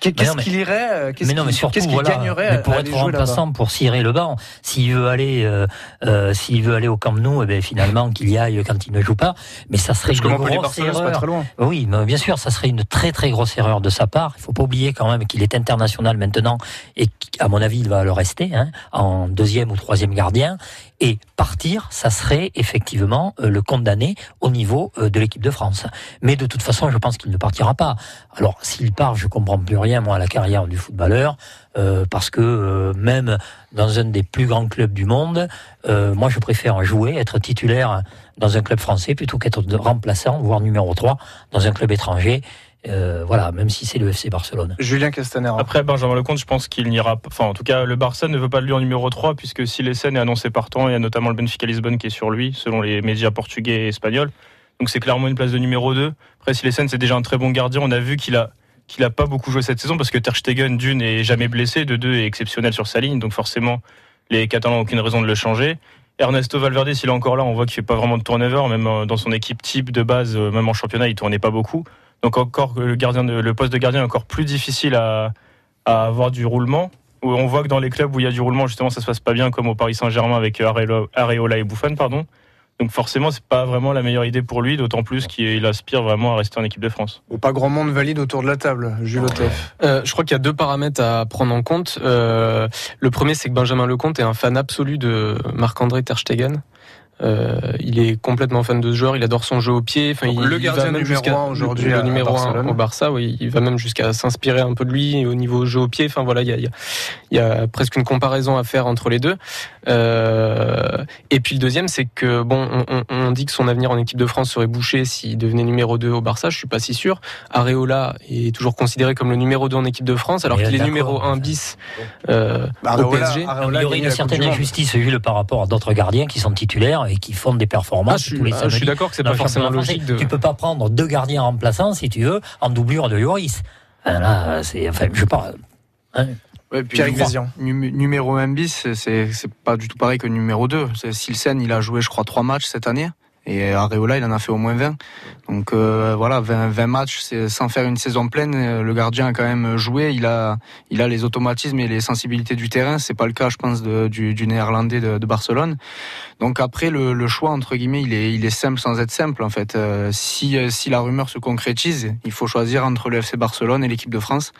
qu'est- qu'est-ce qu'il irait Qu'est-ce mais non, mais qu'il- voilà, gagnerait mais pour à être remplaçant, pour cirer le banc, s'il veut aller, euh, euh, s'il veut aller au Camp Nou, eh ben, finalement qu'il y aille quand il ne joue pas. Mais ça serait Parce une grosse erreur. pas très loin. Oui, mais bien sûr, ça serait une très très grosse erreur de sa part. Il faut pas oublier quand même qu'il est international maintenant et qu'à mon avis, il va le rester hein, en deuxième ou troisième gardien. Et partir, ça serait effectivement euh, le condamner au niveau euh, de l'équipe de France. Mais de toute façon, je pense qu'il ne partira pas. Alors, s'il part, je comprends plus rien moi à la carrière du footballeur, euh, parce que même dans un des plus grands clubs du monde, moi je préfère jouer, être titulaire dans un club français plutôt qu'être remplaçant, voire numéro 3 dans un club étranger. Euh, voilà, même si c'est le FC Barcelone. Julien Castanera. Après, Benjamin Lecomte, je pense qu'il n'ira pas. Enfin, en tout cas, le Barça ne veut pas de lui en numéro 3, puisque si l'Essen est annoncé partant, il y a notamment le Benfica Lisbonne qui est sur lui, selon les médias portugais et espagnols. Donc c'est clairement une place de numéro 2. Après, si l'Essen, c'est déjà un très bon gardien, on a vu qu'il a qu'il a pas beaucoup joué cette saison parce que Ter Stegen d'une est jamais blessé, de deux est exceptionnel sur sa ligne, donc forcément les Catalans n'ont aucune raison de le changer. Ernesto Valverde, s'il est encore là, on voit qu'il fait pas vraiment de turnover, même euh, dans son équipe type de base, euh, même en championnat, il tournait pas beaucoup. Donc encore le gardien, de- le poste de gardien est encore plus difficile à, à avoir du roulement. Où on voit que dans les clubs où il y a du roulement, justement, ça se passe pas bien, comme au Paris Saint-Germain avec euh, Areola, et Buffon, pardon. Donc forcément, c'est pas vraiment la meilleure idée pour lui, d'autant plus qu'il aspire vraiment à rester en équipe de France. Pas grand monde valide autour de la table, Jules Otef. Euh, je crois qu'il y a deux paramètres à prendre en compte. Euh, le premier, c'est que Benjamin Lecomte est un fan absolu de Marc-André Ter Stegen. Euh, il est complètement fan de ce joueur, il adore son jeu au pied. Enfin, Donc, il, le il gardien va même numéro jusqu'à- un aujourd'hui le numéro un Barcelone. au Barça. Oui, il va même jusqu'à s'inspirer un peu de lui au niveau jeu au pied. Enfin voilà, il y a, il y a- il y a presque une comparaison à faire entre les deux. Euh, et puis le deuxième, c'est que bon, on, on- on dit que son avenir en équipe de France serait bouché s'il devenait numéro 2 au Barça. Je suis pas si sûr. Areola est toujours considéré comme le numéro 2 en équipe de France, alors qu'il est numéro 1 bis euh, Bah, au Areola- PSG. Areola Il y aurait une certaine injustice, Jules, par rapport à d'autres gardiens qui sont titulaires et qui font des performances Ah, je suis- tous les ah, samedis je suis d'accord que c'est pas forcément logique de- Tu peux pas prendre deux gardiens remplaçants, si tu veux, en doublure de Lloris. Enfin, là, c'est, enfin, je sais pas. hein. Ouais, puis Pierre numéro- Grézian. num- numéro 1 bis, c'est- pas du tout pareil que numéro 2. C'est- Silsen, il a joué, je crois, trois matchs cette année. Et Areola, il en a fait au moins 20. Donc euh, voilà, 20, 20 matchs, c'est sans faire une saison pleine. euh, Le gardien a quand même joué. Il a, il a les automatismes et les sensibilités du terrain. C'est pas le cas, je pense, de- du, du néerlandais de, de Barcelone. Donc après, le, le choix entre guillemets, il est, il est simple sans être simple en fait. Euh, si, si la rumeur se concrétise, il faut choisir entre le FC Barcelone et l'équipe de France.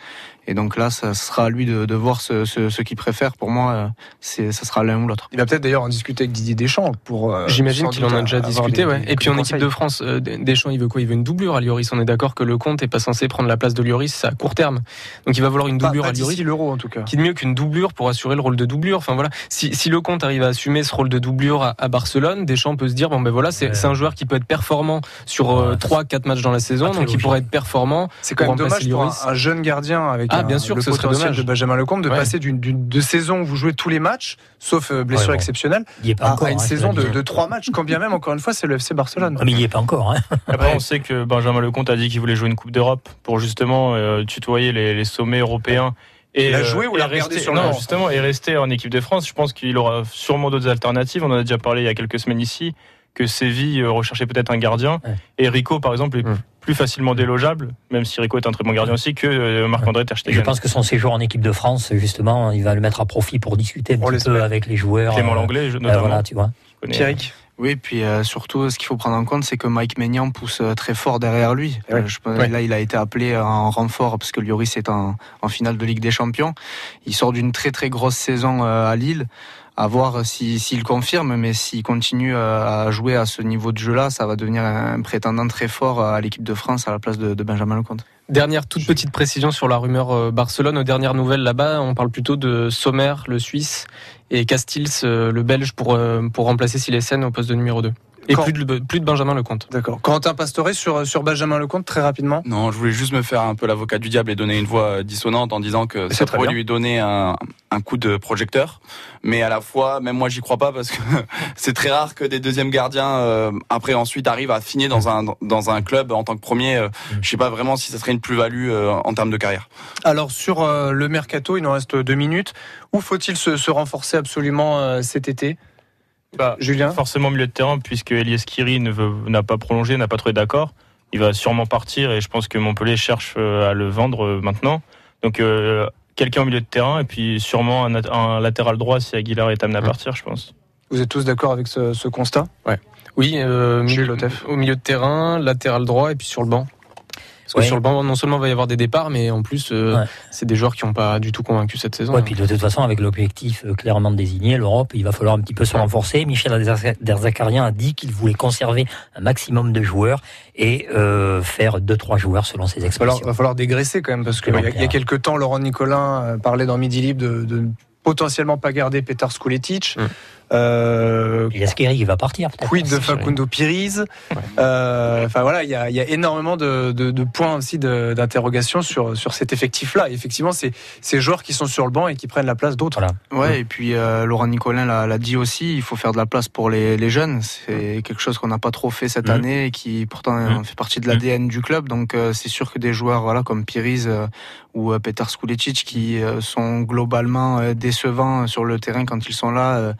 Et donc là, ça sera à lui de, de voir ce, ce, ce qu'il préfère. Pour moi, c'est, ça sera l'un ou l'autre. Il va peut-être d'ailleurs en discuter avec Didier Deschamps pour. euh, J'imagine qu'il en a déjà discuté, des- ouais. Et puis en équipe de France, euh, Deschamps, il veut quoi Il veut une doublure à Lloris. On est d'accord que le compte est pas censé prendre la place de Lloris à court terme. Donc il va vouloir une Pas- doublure pas à Lloris. l'euro en tout cas. Qui de mieux qu'une doublure pour assurer le rôle de doublure Enfin voilà, si, si le compte arrive à assumer ce rôle de doublure à, à Barcelone, Deschamps peut se dire bon ben voilà, c'est Ouais. c'est un joueur qui peut être performant sur 3-4 matchs dans la saison, donc il pourrait être performant. C'est quand même dommage pour un, un jeune gardien avec Ah, un- bien sûr le que ce serait potentiel dommage. de Benjamin Lecomte de Ouais. passer d'une d'une- de saison où vous jouez tous les matchs, sauf euh, blessure Ouais, bon. exceptionnelle, Il y est pas à, encore. à une hein, saison de, dis. de trois matchs, quand bien même encore une fois c'est le FC Barcelone. Ah, Mais il y est pas encore. Hein. Après, on sait que Benjamin Lecomte a dit qu'il voulait jouer une Coupe d'Europe pour justement euh, tutoyer les, les sommets européens. Et, Il a euh, joué ou l'a regardé rester- sur le Non, justement, et rester en équipe de France. Je pense qu'il aura sûrement d'autres alternatives. On en a déjà parlé il y a quelques semaines ici, que Séville euh, recherchait peut-être un gardien. Ouais. Et Rico, par exemple, est plus facilement délogeable, même si Rico est un très bon gardien aussi, que euh, Marc-André Ter Je Stegen. pense que son séjour en équipe de France, justement, il va le mettre à profit pour discuter un On petit peu avec les joueurs. Clément euh, Langlais, je- euh, notamment. voilà, tu vois. Pierrick Oui, puis euh, surtout, ce qu'il faut prendre en compte, c'est que Mike Maignan pousse euh, très fort derrière lui. Ouais. Euh, je Ouais. Là, il a été appelé en renfort parce que Lloris est en, en finale de Ligue des Champions. Il sort d'une très très grosse saison euh, à Lille. À voir si- s'il confirme, mais s'il continue euh, à jouer à ce niveau de jeu-là, ça va devenir un prétendant très fort à l'équipe de France à la place de, de Benjamin Lecomte. Dernière toute petite précision sur la rumeur euh, Barcelone. Aux dernières nouvelles là-bas, on parle plutôt de Sommer, le Suisse, et Castils, euh, le Belge, pour, euh, pour remplacer Silesen au poste de numéro 2. Et Quand- plus de, plus de Benjamin Lecomte. D'accord. Quentin Pastore sur, sur Benjamin Lecomte, très rapidement. Non, je voulais juste me faire un peu l'avocat du diable et donner une voix euh, dissonante en disant que C'est ça très pourrait bien. lui donner un, un coup de projecteur. Mais à la fois, même moi, j'y crois pas parce que (laughs) c'est très rare que des deuxièmes gardiens, euh, après ensuite, arrivent à signer dans un, dans un club en tant que premier. Euh, Je sais pas vraiment si ça serait une plus-value euh, en termes de carrière. Alors sur euh, le mercato, il nous reste deux minutes. Où faut-il se, se renforcer absolument euh, cet été? Bah, Julien forcément milieu de terrain, puisque Elias Kiri ne veut- n'a pas prolongé, n'a pas trouvé d'accord. Il va sûrement partir et je pense que Montpellier cherche euh, à le vendre euh, maintenant. Donc euh, quelqu'un au milieu de terrain et puis sûrement un, un latéral droit si Aguilar est amené à Ouais. partir, je pense. Vous êtes tous d'accord avec ce, ce constat? Oui, euh, milieu- Lotef. au milieu de terrain, latéral droit et puis sur le banc. Parce que Ouais. sur le banc, non seulement il va y avoir des départs, mais en plus, euh, Ouais. c'est des joueurs qui n'ont pas du tout convaincu cette saison. Ouais, puis de toute façon, avec l'objectif euh, clairement désigné, l'Europe, il va falloir un petit peu se renforcer. Michel Derzakarian a dit qu'il voulait conserver un maximum de joueurs et euh, faire deux trois joueurs selon ses Il va falloir, expressions. va falloir dégraisser quand même, parce qu'il y, y a quelques temps, Laurent Nicolin euh, parlait dans Midi Libre de, de potentiellement pas garder Petar Skuletic. Mm. Euh, Il va partir peut-être. Quid de. Facundo Piriz Euh, Enfin voilà, il y a, il y a énormément de, de- de points aussi d'interrogation sur, sur cet effectif-là. Effectivement, c'est ces joueurs qui sont sur le banc et qui prennent la place d'autres. Voilà. Ouais, et puis euh, Laurent Nicolin l'a dit aussi, il faut faire de la place pour les, les jeunes. C'est quelque chose qu'on n'a pas trop fait cette Mhm. année et qui pourtant fait partie de l'ADN du club. Donc euh, c'est sûr que des joueurs voilà comme Piriz euh, ou euh, Petar Skulecic qui euh, sont globalement euh, décevants sur le terrain quand ils sont là, euh,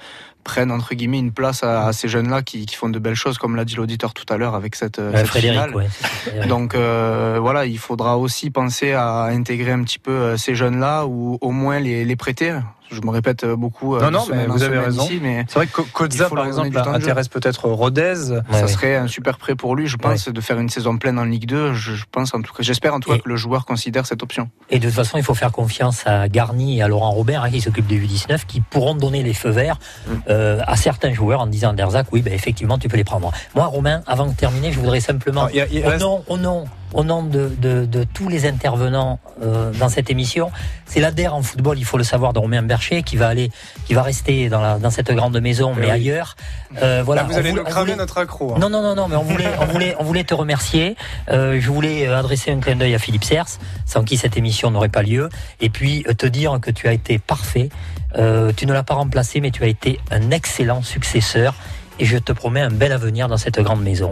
prennent entre guillemets une place à, à ces jeunes-là qui, qui font de belles choses, comme l'a dit l'auditeur tout à l'heure avec cette, Ouais, cette Frédéric, finale. ouais. Donc euh, voilà, il faudra aussi penser à intégrer un petit peu euh, ces jeunes-là ou au moins les, les prêter. Je me répète beaucoup. euh, Non, non, mais en vous avez raison. ici, mais C'est vrai que Kozza, par exemple, intéresse peut-être Rodez. ça serait un super prêt pour lui, je pense, de faire une saison pleine en Ligue 2. Je, pense en tout cas, j'espère en tout cas que le joueur considère cette option. Et de toute façon, il faut faire confiance à Garni et à Laurent Robert, hein, qui s'occupent des U19, qui pourront donner les feux verts euh, à certains joueurs en disant à Derzac, oui, ben, effectivement, tu peux les prendre. Moi, Romain, avant de terminer, je voudrais simplement, Ah, y a- au, nom, au, nom, au nom de, de, de tous les intervenants euh, dans cette émission, c'est l'ADER en football, il faut le savoir, de Romain Bercher, qui va aller, qui va rester dans, la, dans cette grande maison, mais oui. ailleurs. Euh, voilà, Là, vous on allez voulait- nous cramer voulait- notre accro. hein. non, non, non, non, mais on voulait, on voulait, on voulait te remercier. Euh, je voulais adresser un clin d'œil à Philippe Sers, sans qui cette émission n'aurait pas lieu, et puis te dire que tu as été parfait. Tu ne l'as pas remplacé, mais tu as été un excellent successeur, et je te promets un bel avenir dans cette grande maison.